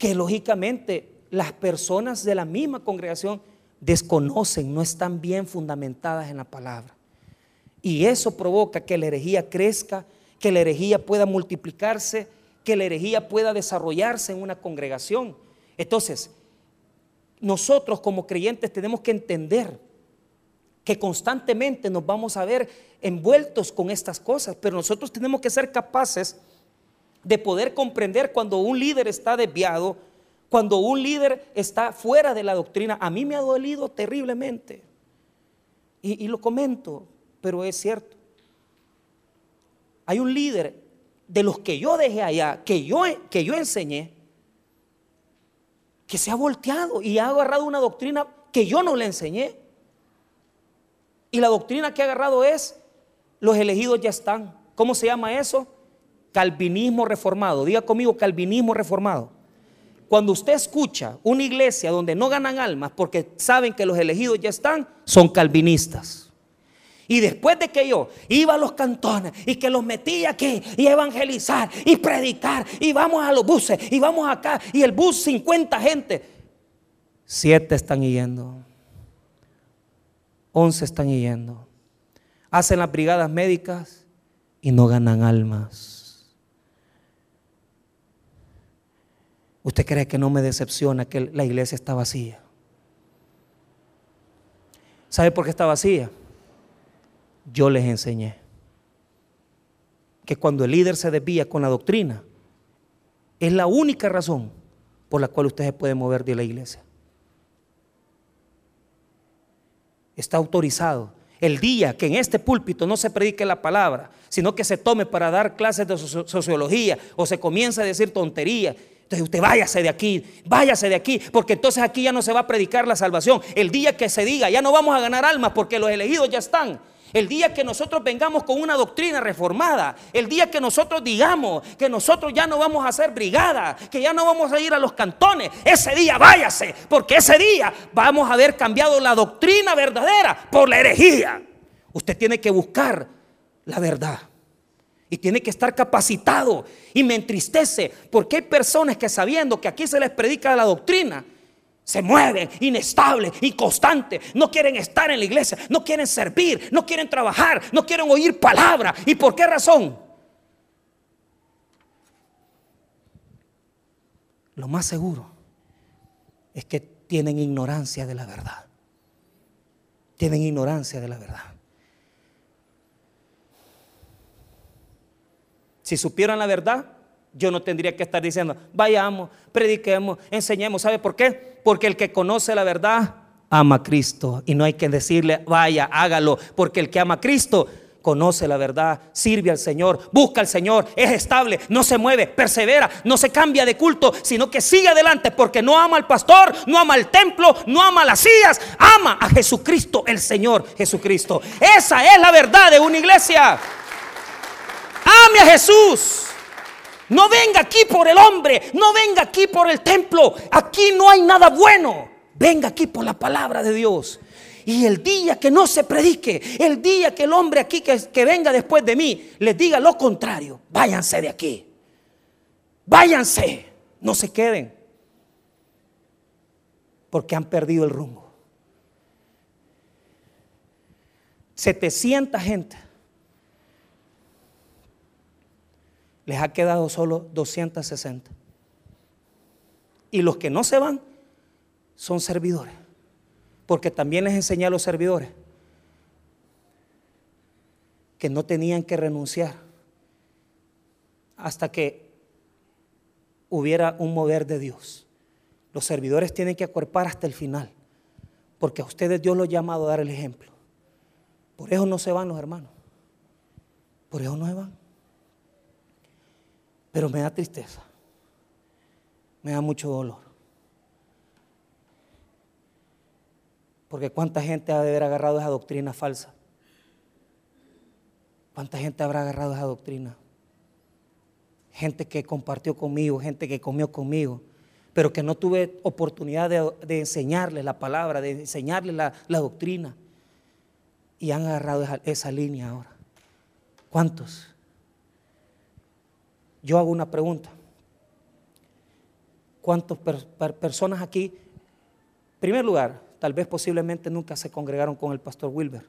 que lógicamente las personas de la misma congregación desconocen, no están bien fundamentadas en la palabra. Y eso provoca que la herejía crezca, que la herejía pueda multiplicarse, que la herejía pueda desarrollarse en una congregación. Entonces, nosotros como creyentes tenemos que entender que constantemente nos vamos a ver envueltos con estas cosas, pero nosotros tenemos que ser capaces de poder comprender cuando un líder está desviado Cuando un líder está fuera de la doctrina, a mí me ha dolido terriblemente. Y, y lo comento, pero es cierto. Hay un líder de los que yo dejé allá, que yo, que yo enseñé, que se ha volteado y ha agarrado una doctrina que yo no le enseñé. Y la doctrina que ha agarrado es, los elegidos ya están. ¿Cómo se llama eso? Calvinismo reformado. Diga conmigo, calvinismo reformado. Cuando usted escucha una iglesia donde no ganan almas porque saben que los elegidos ya están, son calvinistas. Y después de que yo iba a los cantones y que los metía aquí y evangelizar y predicar y vamos a los buses y vamos acá y el bus 50 gente, siete están yendo, once están yendo, hacen las brigadas médicas y no ganan almas. ¿Usted cree que no me decepciona que la iglesia está vacía? ¿Sabe por qué está vacía? yo les enseñé. Que cuando el líder se desvía con la doctrina, es la única razón por la cual usted se puede mover de la iglesia. Está autorizado. El día que en este púlpito no se predique la palabra, sino que se tome para dar clases de sociología o se comienza a decir tonterías, entonces usted váyase de aquí, váyase de aquí, porque entonces aquí ya no se va a predicar la salvación. El día que se diga, ya no vamos a ganar almas porque los elegidos ya están. El día que nosotros vengamos con una doctrina reformada, el día que nosotros digamos que nosotros ya no vamos a hacer brigada, que ya no vamos a ir a los cantones, ese día váyase, porque ese día vamos a haber cambiado la doctrina verdadera por la herejía. Usted tiene que buscar la verdad y tiene que estar capacitado y me entristece porque hay personas que sabiendo que aquí se les predica la doctrina, se mueven, inestables, inconstantes. No quieren estar en la iglesia, no quieren servir, no quieren trabajar, no quieren oír palabra. ¿Y por qué razón? Lo más seguro es que tienen ignorancia de la verdad. Tienen ignorancia de la verdad. Si supieran la verdad, yo no tendría que estar diciendo, vayamos, prediquemos, enseñemos. ¿Sabe por qué? Porque el que conoce la verdad ama a Cristo. Y no hay que decirle, vaya, hágalo. Porque el que ama a Cristo conoce la verdad, sirve al Señor, busca al Señor, es estable, no se mueve, persevera, no se cambia de culto, sino que sigue adelante porque no ama al pastor, no ama al templo, no ama a las sillas, ama a Jesucristo, el Señor Jesucristo. Esa es la verdad de una iglesia. Ame a Jesús. No venga aquí por el hombre, no venga aquí por el templo. Aquí no hay nada bueno. Venga aquí por la palabra de Dios. Y el día que no se predique, el día que el hombre aquí que, que venga después de mí les diga lo contrario, váyanse de aquí. Váyanse, no se queden. Porque han perdido el rumbo. 700 gente les ha quedado solo 260. Y los que no se van son servidores. Porque también les enseñé a los servidores que no tenían que renunciar hasta que hubiera un mover de Dios. Los servidores tienen que acuerpar hasta el final, porque a ustedes Dios los ha llamado a dar el ejemplo. Por eso no se van los hermanos. Por eso no se van. Pero me da tristeza. Me da mucho dolor. Porque cuánta gente ha de haber agarrado esa doctrina falsa. ¿Cuánta gente habrá agarrado esa doctrina? Gente que compartió conmigo, gente que comió conmigo, pero que no tuve oportunidad de, enseñarles la palabra, de enseñarles la, doctrina. Y han agarrado esa, esa línea ahora. ¿Cuántos? Yo hago una pregunta. ¿Cuántas personas aquí, en primer lugar, tal vez posiblemente nunca se congregaron con el pastor Wilber?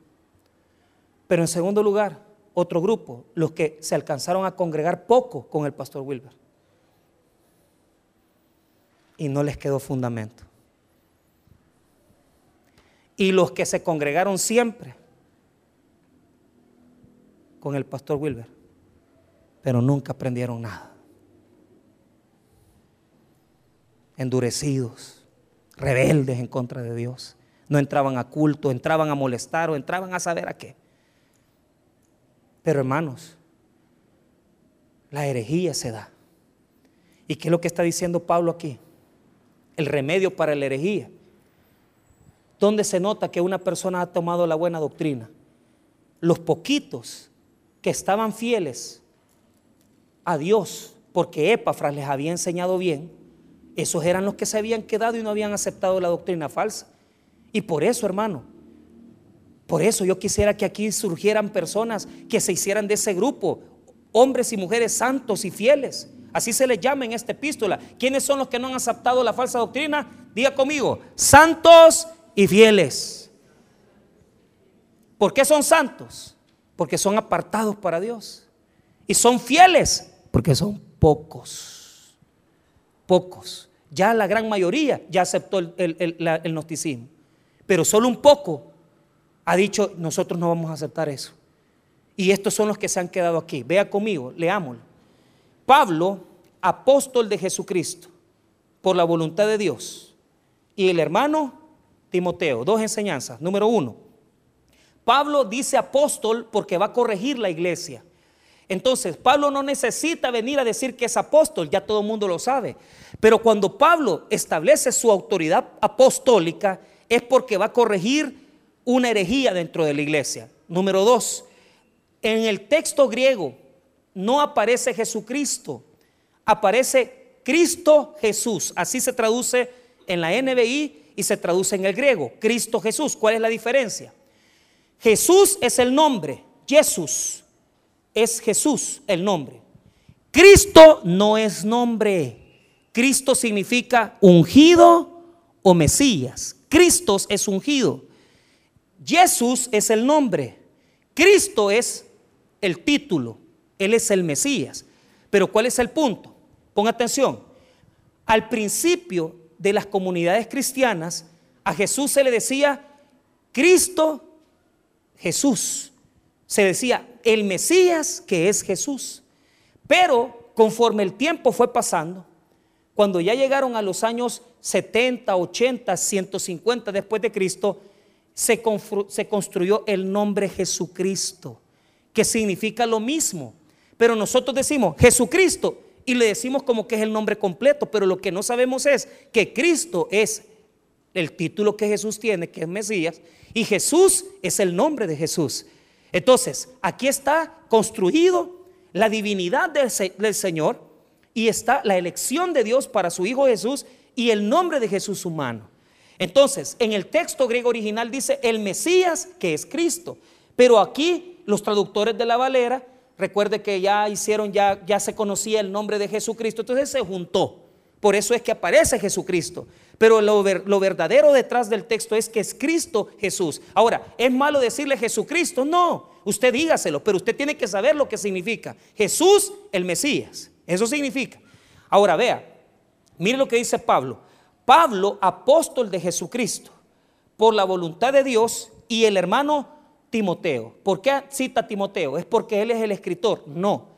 Pero en segundo lugar, otro grupo, los que se alcanzaron a congregar poco con el pastor Wilber. Y no les quedó fundamento. Y los que se congregaron siempre con el pastor Wilber pero nunca aprendieron nada. endurecidos, rebeldes en contra de Dios. No entraban a culto, entraban a molestar o entraban a saber a qué. Pero hermanos, la herejía se da. ¿Y qué es lo que está diciendo Pablo aquí? El remedio para la herejía. ¿Dónde se nota que una persona ha tomado la buena doctrina? Los poquitos que estaban fieles a Dios, porque Epafras les había enseñado bien, esos eran los que se habían quedado y no habían aceptado la doctrina falsa. Y por eso, hermano, por eso yo quisiera que aquí surgieran personas que se hicieran de ese grupo, hombres y mujeres santos y fieles. Así se les llama en esta epístola. ¿Quiénes son los que no han aceptado la falsa doctrina? Diga conmigo, santos y fieles. ¿Por qué son santos? Porque son apartados para Dios. Y son fieles porque son pocos. Pocos. Ya la gran mayoría ya aceptó el, el, gnosticismo. Pero solo un poco ha dicho, nosotros no vamos a aceptar eso. Y estos son los que se han quedado aquí. Vea conmigo, leámoslo. Pablo, apóstol de Jesucristo, por la voluntad de Dios. Y el hermano Timoteo, dos enseñanzas. Número uno, Pablo dice apóstol porque va a corregir la iglesia. Entonces, Pablo no necesita venir a decir que es apóstol, ya todo el mundo lo sabe. Pero cuando Pablo establece su autoridad apostólica, es porque va a corregir una herejía dentro de la iglesia. Número dos, en el texto griego no aparece Jesucristo, aparece Cristo Jesús. Así se traduce en la NBI y se traduce en el griego. Cristo Jesús. ¿Cuál es la diferencia? Jesús es el nombre, Jesús es Jesús el nombre. Cristo no es nombre. Cristo significa ungido o Mesías. Cristo es ungido. Jesús es el nombre. Cristo es el título. Él es el Mesías. Pero ¿cuál es el punto? Pon atención. Al principio de las comunidades cristianas, a Jesús se le decía Cristo Jesús. Se decía el Mesías que es Jesús. Pero conforme el tiempo fue pasando, cuando ya llegaron a los años 70, 80, 150 después de Cristo, se, construyó el nombre Jesucristo, que significa lo mismo. Pero nosotros decimos Jesucristo y le decimos como que es el nombre completo, pero lo que no sabemos es que Cristo es el título que Jesús tiene, que es Mesías, y Jesús es el nombre de Jesús. Entonces, aquí está construido la divinidad del, Señor y está la elección de Dios para su Hijo Jesús y el nombre de Jesús humano. Entonces, en el texto griego original dice el Mesías, que es Cristo. Pero aquí los traductores de la Valera, recuerde que ya hicieron, ya, ya se conocía el nombre de Jesucristo, entonces se juntó. Por eso es que aparece Jesucristo. Pero lo, verdadero detrás del texto es que es Cristo Jesús. Ahora, ¿es malo decirle Jesucristo? No, usted dígaselo, pero usted tiene que saber lo que significa. Jesús el Mesías. Eso significa. Ahora vea, mire lo que dice Pablo. Pablo, apóstol de Jesucristo, por la voluntad de Dios, y el hermano Timoteo. ¿Por qué cita Timoteo? ¿Es porque él es el escritor? No,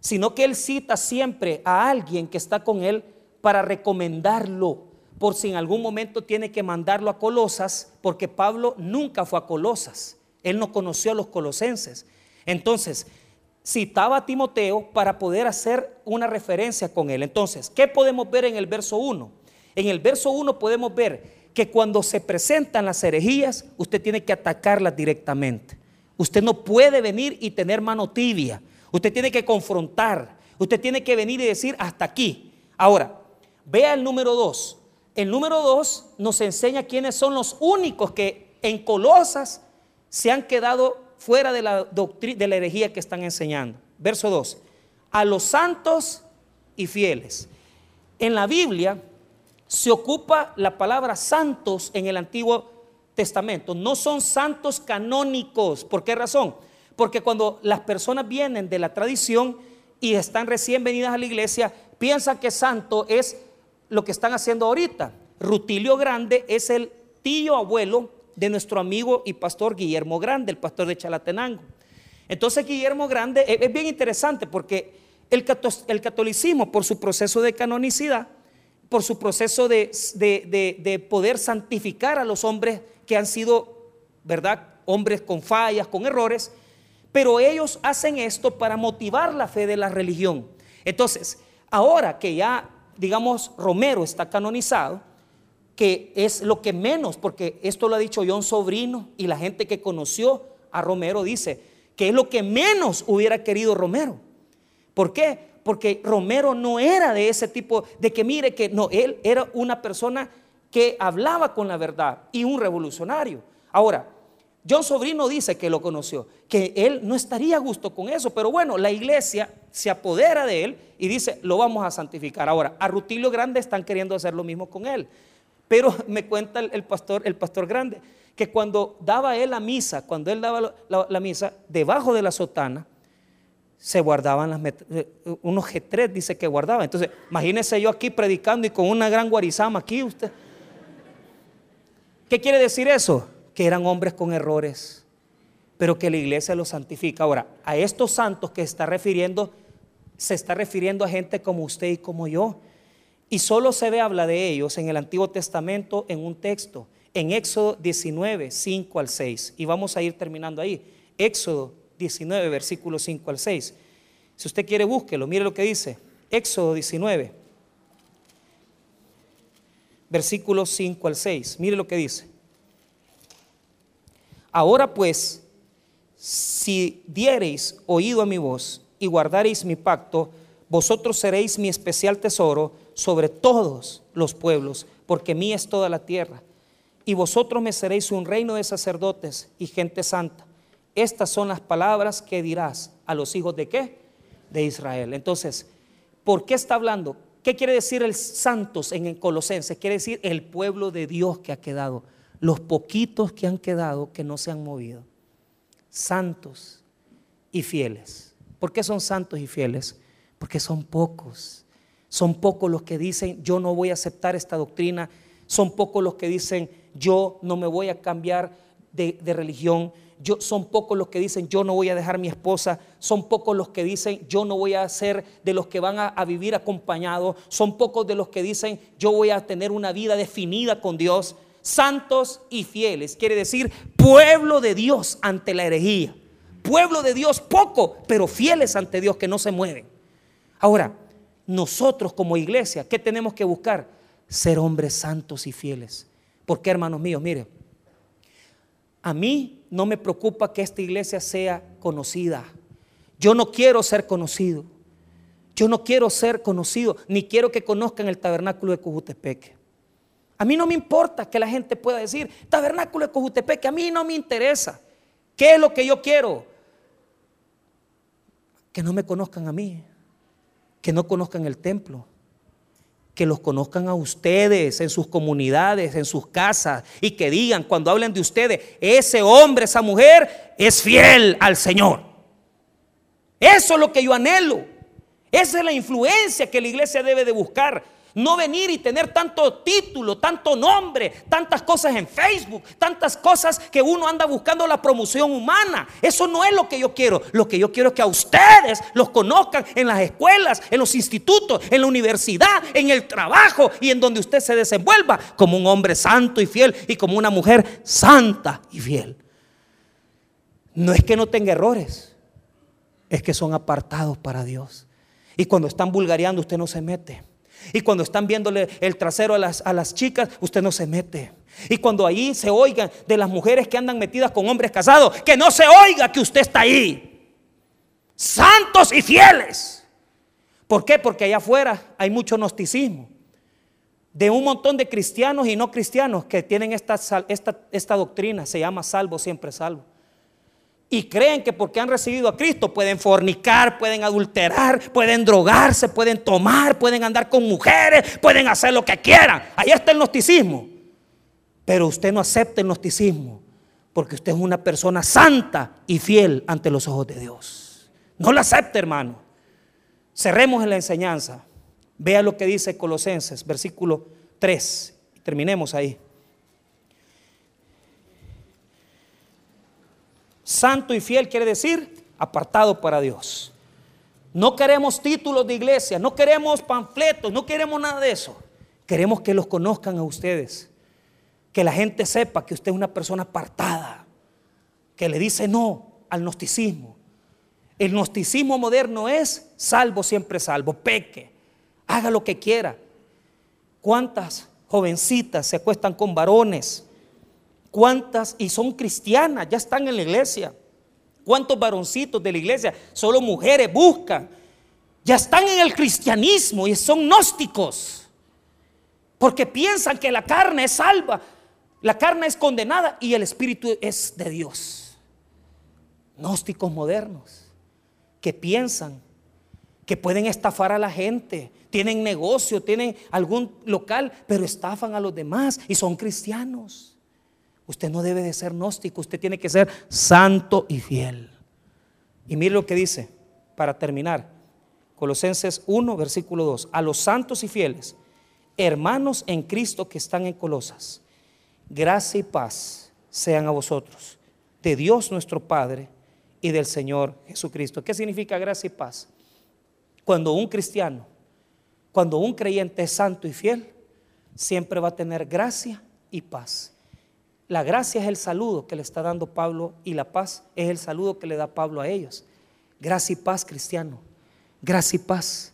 sino que él cita siempre a alguien que está con él para recomendarlo por si en algún momento tiene que mandarlo a Colosas, porque Pablo nunca fue a Colosas, él no conoció a los colosenses. Entonces, citaba a Timoteo para poder hacer una referencia con él. Entonces, ¿qué podemos ver en el verso 1? En el verso 1 podemos ver que cuando se presentan las herejías, usted tiene que atacarlas directamente. Usted no puede venir y tener mano tibia. Usted tiene que confrontar. Usted tiene que venir y decir hasta aquí. Ahora, vea el número 2. El número dos nos enseña quiénes son los únicos que en Colosas se han quedado fuera de la doctrina, de la herejía que están enseñando. Verso 2. A los santos y fieles. En la Biblia se ocupa la palabra santos en el Antiguo Testamento. No son santos canónicos. ¿Por qué razón? Porque cuando las personas vienen de la tradición y están recién venidas a la iglesia, piensan que santo es lo que están haciendo ahorita. Rutilio Grande es el tío abuelo de nuestro amigo y pastor Guillermo Grande, el pastor de Chalatenango. Entonces Guillermo Grande es bien interesante porque el, catolicismo, por su proceso de canonicidad, por su proceso de, de, de, poder santificar a los hombres que han sido, ¿verdad? Hombres con fallas, con errores, pero ellos hacen esto para motivar la fe de la religión. Entonces, ahora que ya, digamos, Romero está canonizado, que es lo que menos, porque esto lo ha dicho John Sobrino y la gente que conoció a Romero dice que es lo que menos hubiera querido Romero. ¿Por qué? Porque Romero no era de ese tipo de que mire que no, él era una persona que hablaba con la verdad y un revolucionario. Ahora, John Sobrino dice que lo conoció, que él no estaría a gusto con eso, pero bueno, la iglesia se apodera de él y dice, lo vamos a santificar. Ahora, a Rutilio Grande están queriendo hacer lo mismo con él. Pero me cuenta el, pastor, el pastor grande, que cuando daba él la misa, cuando él daba la, misa, debajo de la sotana, se guardaban las eh, unos G3 dice que guardaba. Entonces, imagínese yo aquí predicando y con una gran guarizama aquí usted. ¿Qué quiere decir eso? Que eran hombres con errores, pero que la iglesia los santifica. Ahora, a estos santos que está refiriendo, se está refiriendo a gente como usted y como yo, y solo se ve habla de ellos en el Antiguo Testamento en un texto, en Éxodo 19, 5 al 6. Y vamos a ir terminando ahí. Éxodo 19, versículo 5 al 6. Si usted quiere, búsquelo. Mire lo que dice. Éxodo 19, versículo 5 al 6. Mire lo que dice. Ahora pues, si diereis oído a mi voz y guardareis mi pacto, vosotros seréis mi especial tesoro sobre todos los pueblos, porque mí es toda la tierra. Y vosotros me seréis un reino de sacerdotes y gente santa. Estas son las palabras que dirás a los hijos de qué? De Israel. Entonces, ¿por qué está hablando? ¿Qué quiere decir el santos en el Colosenses? Quiere decir el pueblo de Dios que ha quedado. Los poquitos que han quedado que no se han movido. Santos y fieles. ¿Por qué son santos y fieles? Porque son pocos son pocos los que dicen, yo no voy a aceptar esta doctrina. Son pocos los que dicen, yo no me voy a cambiar de, religión. Son pocos los que dicen, yo no voy a dejar mi esposa. Son pocos los que dicen, yo no voy a ser de los que van a, a vivir acompañados. Son pocos de los que dicen, yo voy a tener una vida definida con Dios. Santos y fieles, quiere decir pueblo de Dios ante la herejía. Pueblo de Dios poco, pero fieles ante Dios que no se mueven. Ahora, nosotros como iglesia, ¿qué tenemos que buscar? Ser hombres santos y fieles. Porque hermanos míos, mire, a mí no me preocupa que esta iglesia sea conocida. Yo no quiero ser conocido. Yo no quiero ser conocido, ni quiero que conozcan el tabernáculo de Cojutepec. A mí no me importa que la gente pueda decir, tabernáculo de Cojutepec, a mí no me interesa. ¿Qué es lo que yo quiero? Que no me conozcan a mí que no conozcan el templo, que los conozcan a ustedes en sus comunidades, en sus casas, y que digan cuando hablen de ustedes, ese hombre, esa mujer es fiel al Señor. Eso es lo que yo anhelo. Esa es la influencia que la iglesia debe de buscar. No venir y tener tanto título, tanto nombre, tantas cosas en Facebook, tantas cosas que uno anda buscando la promoción humana. Eso no es lo que yo quiero. Lo que yo quiero es que a ustedes los conozcan en las escuelas, en los institutos, en la universidad, en el trabajo y en donde usted se desenvuelva como un hombre santo y fiel y como una mujer santa y fiel. No es que no tenga errores, es que son apartados para Dios. Y cuando están vulgareando usted no se mete. Y cuando están viéndole el trasero a las, a las chicas, usted no se mete. Y cuando ahí se oigan de las mujeres que andan metidas con hombres casados, que no se oiga que usted está ahí. Santos y fieles. ¿Por qué? Porque allá afuera hay mucho gnosticismo. De un montón de cristianos y no cristianos que tienen esta, esta, esta doctrina, se llama salvo, siempre salvo y creen que porque han recibido a Cristo pueden fornicar, pueden adulterar, pueden drogarse, pueden tomar, pueden andar con mujeres, pueden hacer lo que quieran. Ahí está el gnosticismo. Pero usted no acepta el gnosticismo porque usted es una persona santa y fiel ante los ojos de Dios. No lo acepte, hermano. Cerremos en la enseñanza. Vea lo que dice Colosenses, versículo 3. Terminemos ahí. Santo y fiel quiere decir apartado para Dios. No queremos títulos de iglesia, no queremos panfletos, no queremos nada de eso. Queremos que los conozcan a ustedes. Que la gente sepa que usted es una persona apartada. Que le dice no al gnosticismo. El gnosticismo moderno es salvo siempre salvo. Peque. Haga lo que quiera. ¿Cuántas jovencitas se acuestan con varones? ¿Cuántas? Y son cristianas, ya están en la iglesia. ¿Cuántos varoncitos de la iglesia? Solo mujeres buscan. Ya están en el cristianismo y son gnósticos. Porque piensan que la carne es salva, la carne es condenada y el espíritu es de Dios. Gnósticos modernos que piensan que pueden estafar a la gente, tienen negocio, tienen algún local, pero estafan a los demás y son cristianos. Usted no debe de ser gnóstico, usted tiene que ser santo y fiel. Y mire lo que dice, para terminar, Colosenses 1, versículo 2, a los santos y fieles, hermanos en Cristo que están en Colosas, gracia y paz sean a vosotros, de Dios nuestro Padre y del Señor Jesucristo. ¿Qué significa gracia y paz? Cuando un cristiano, cuando un creyente es santo y fiel, siempre va a tener gracia y paz. La gracia es el saludo que le está dando Pablo y la paz es el saludo que le da Pablo a ellos. Gracia y paz, cristiano. Gracia y paz.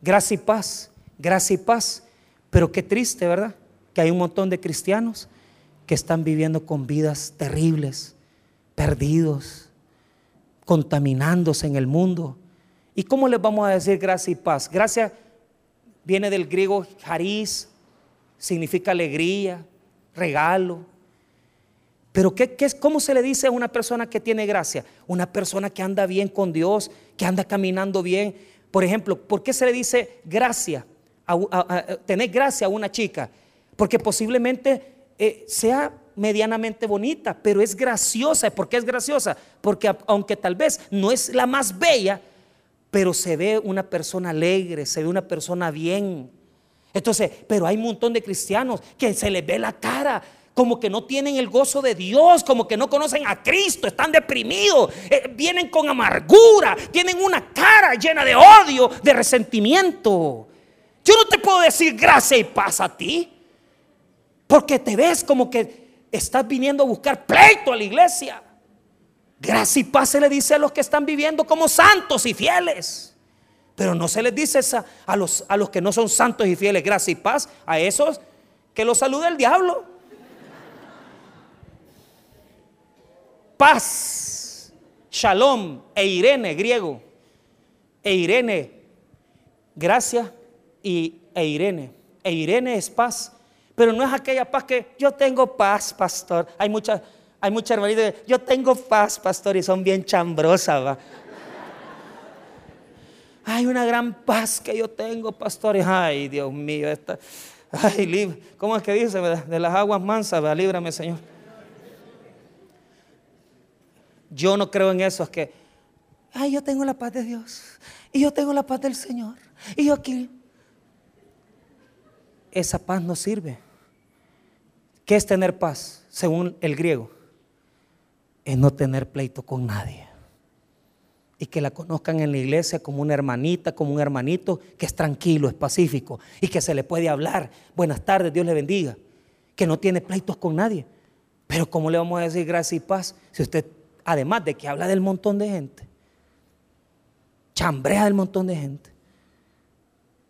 Gracia y paz. Gracia y paz. Pero qué triste, ¿verdad? Que hay un montón de cristianos que están viviendo con vidas terribles, perdidos, contaminándose en el mundo. ¿Y cómo les vamos a decir gracia y paz? Gracia viene del griego charis, significa alegría, regalo, pero ¿qué, es, ¿cómo se le dice a una persona que tiene gracia? Una persona que anda bien con Dios, que anda caminando bien. Por ejemplo, ¿por qué se le dice gracia? tener gracia a una chica. Porque posiblemente eh, sea medianamente bonita, pero es graciosa. ¿Por qué es graciosa? Porque aunque tal vez no es la más bella, pero se ve una persona alegre, se ve una persona bien. Entonces, pero hay un montón de cristianos que se les ve la cara como que no tienen el gozo de Dios, como que no conocen a Cristo, están deprimidos, eh, vienen con amargura, tienen una cara llena de odio, de resentimiento. Yo no te puedo decir gracia y paz a ti, porque te ves como que estás viniendo a buscar pleito a la iglesia. Gracia y paz se le dice a los que están viviendo como santos y fieles. Pero no se les dice a, los, a los que no son santos y fieles, gracia y paz, a esos que los saluda el diablo. Paz, shalom, e Irene, griego, e Irene, gracia y e Irene. E Irene es paz, pero no es aquella paz que yo tengo paz, pastor. Hay muchas, hay muchas hermanitas, yo tengo paz, pastor, y son bien chambrosas, Hay una gran paz que yo tengo, pastor. Ay, Dios mío, esta, ay, ¿cómo es que dice? De las aguas mansas, líbrame, Señor. Yo no creo en eso, es que, ay, yo tengo la paz de Dios y yo tengo la paz del Señor y yo aquí. Esa paz no sirve. ¿Qué es tener paz? Según el griego, es no tener pleito con nadie. Y que la conozcan en la iglesia como una hermanita, como un hermanito que es tranquilo, es pacífico y que se le puede hablar. Buenas tardes, Dios le bendiga. Que no tiene pleitos con nadie. Pero ¿cómo le vamos a decir gracia y paz si usted además de que habla del montón de gente, chambrea del montón de gente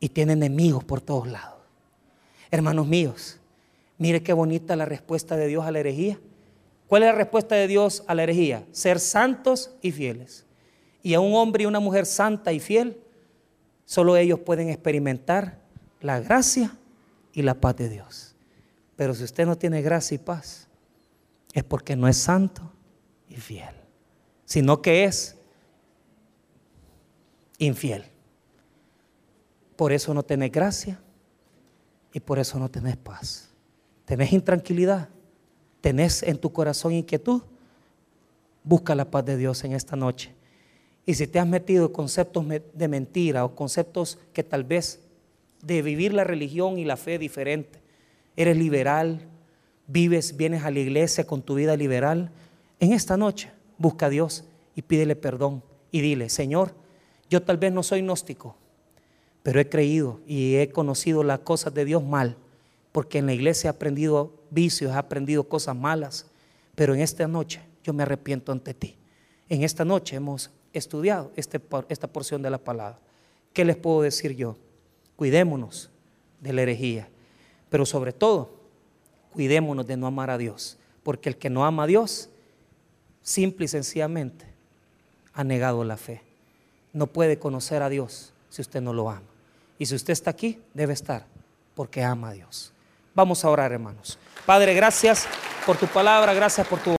y tiene enemigos por todos lados. Hermanos míos, mire qué bonita la respuesta de Dios a la herejía. ¿Cuál es la respuesta de Dios a la herejía? Ser santos y fieles. Y a un hombre y una mujer santa y fiel, solo ellos pueden experimentar la gracia y la paz de Dios. Pero si usted no tiene gracia y paz, es porque no es santo fiel, sino que es infiel. Por eso no tenés gracia y por eso no tenés paz. Tenés intranquilidad, tenés en tu corazón inquietud. Busca la paz de Dios en esta noche. Y si te has metido conceptos de mentira o conceptos que tal vez de vivir la religión y la fe diferente, eres liberal, vives, vienes a la iglesia con tu vida liberal, en esta noche busca a Dios y pídele perdón y dile, Señor, yo tal vez no soy gnóstico, pero he creído y he conocido las cosas de Dios mal, porque en la iglesia he aprendido vicios, he aprendido cosas malas, pero en esta noche yo me arrepiento ante ti. En esta noche hemos estudiado este, esta porción de la palabra. ¿Qué les puedo decir yo? Cuidémonos de la herejía, pero sobre todo, cuidémonos de no amar a Dios, porque el que no ama a Dios, simple y sencillamente, ha negado la fe. No puede conocer a Dios si usted no lo ama. Y si usted está aquí, debe estar porque ama a Dios. Vamos a orar, hermanos. Padre, gracias por tu palabra, gracias por tu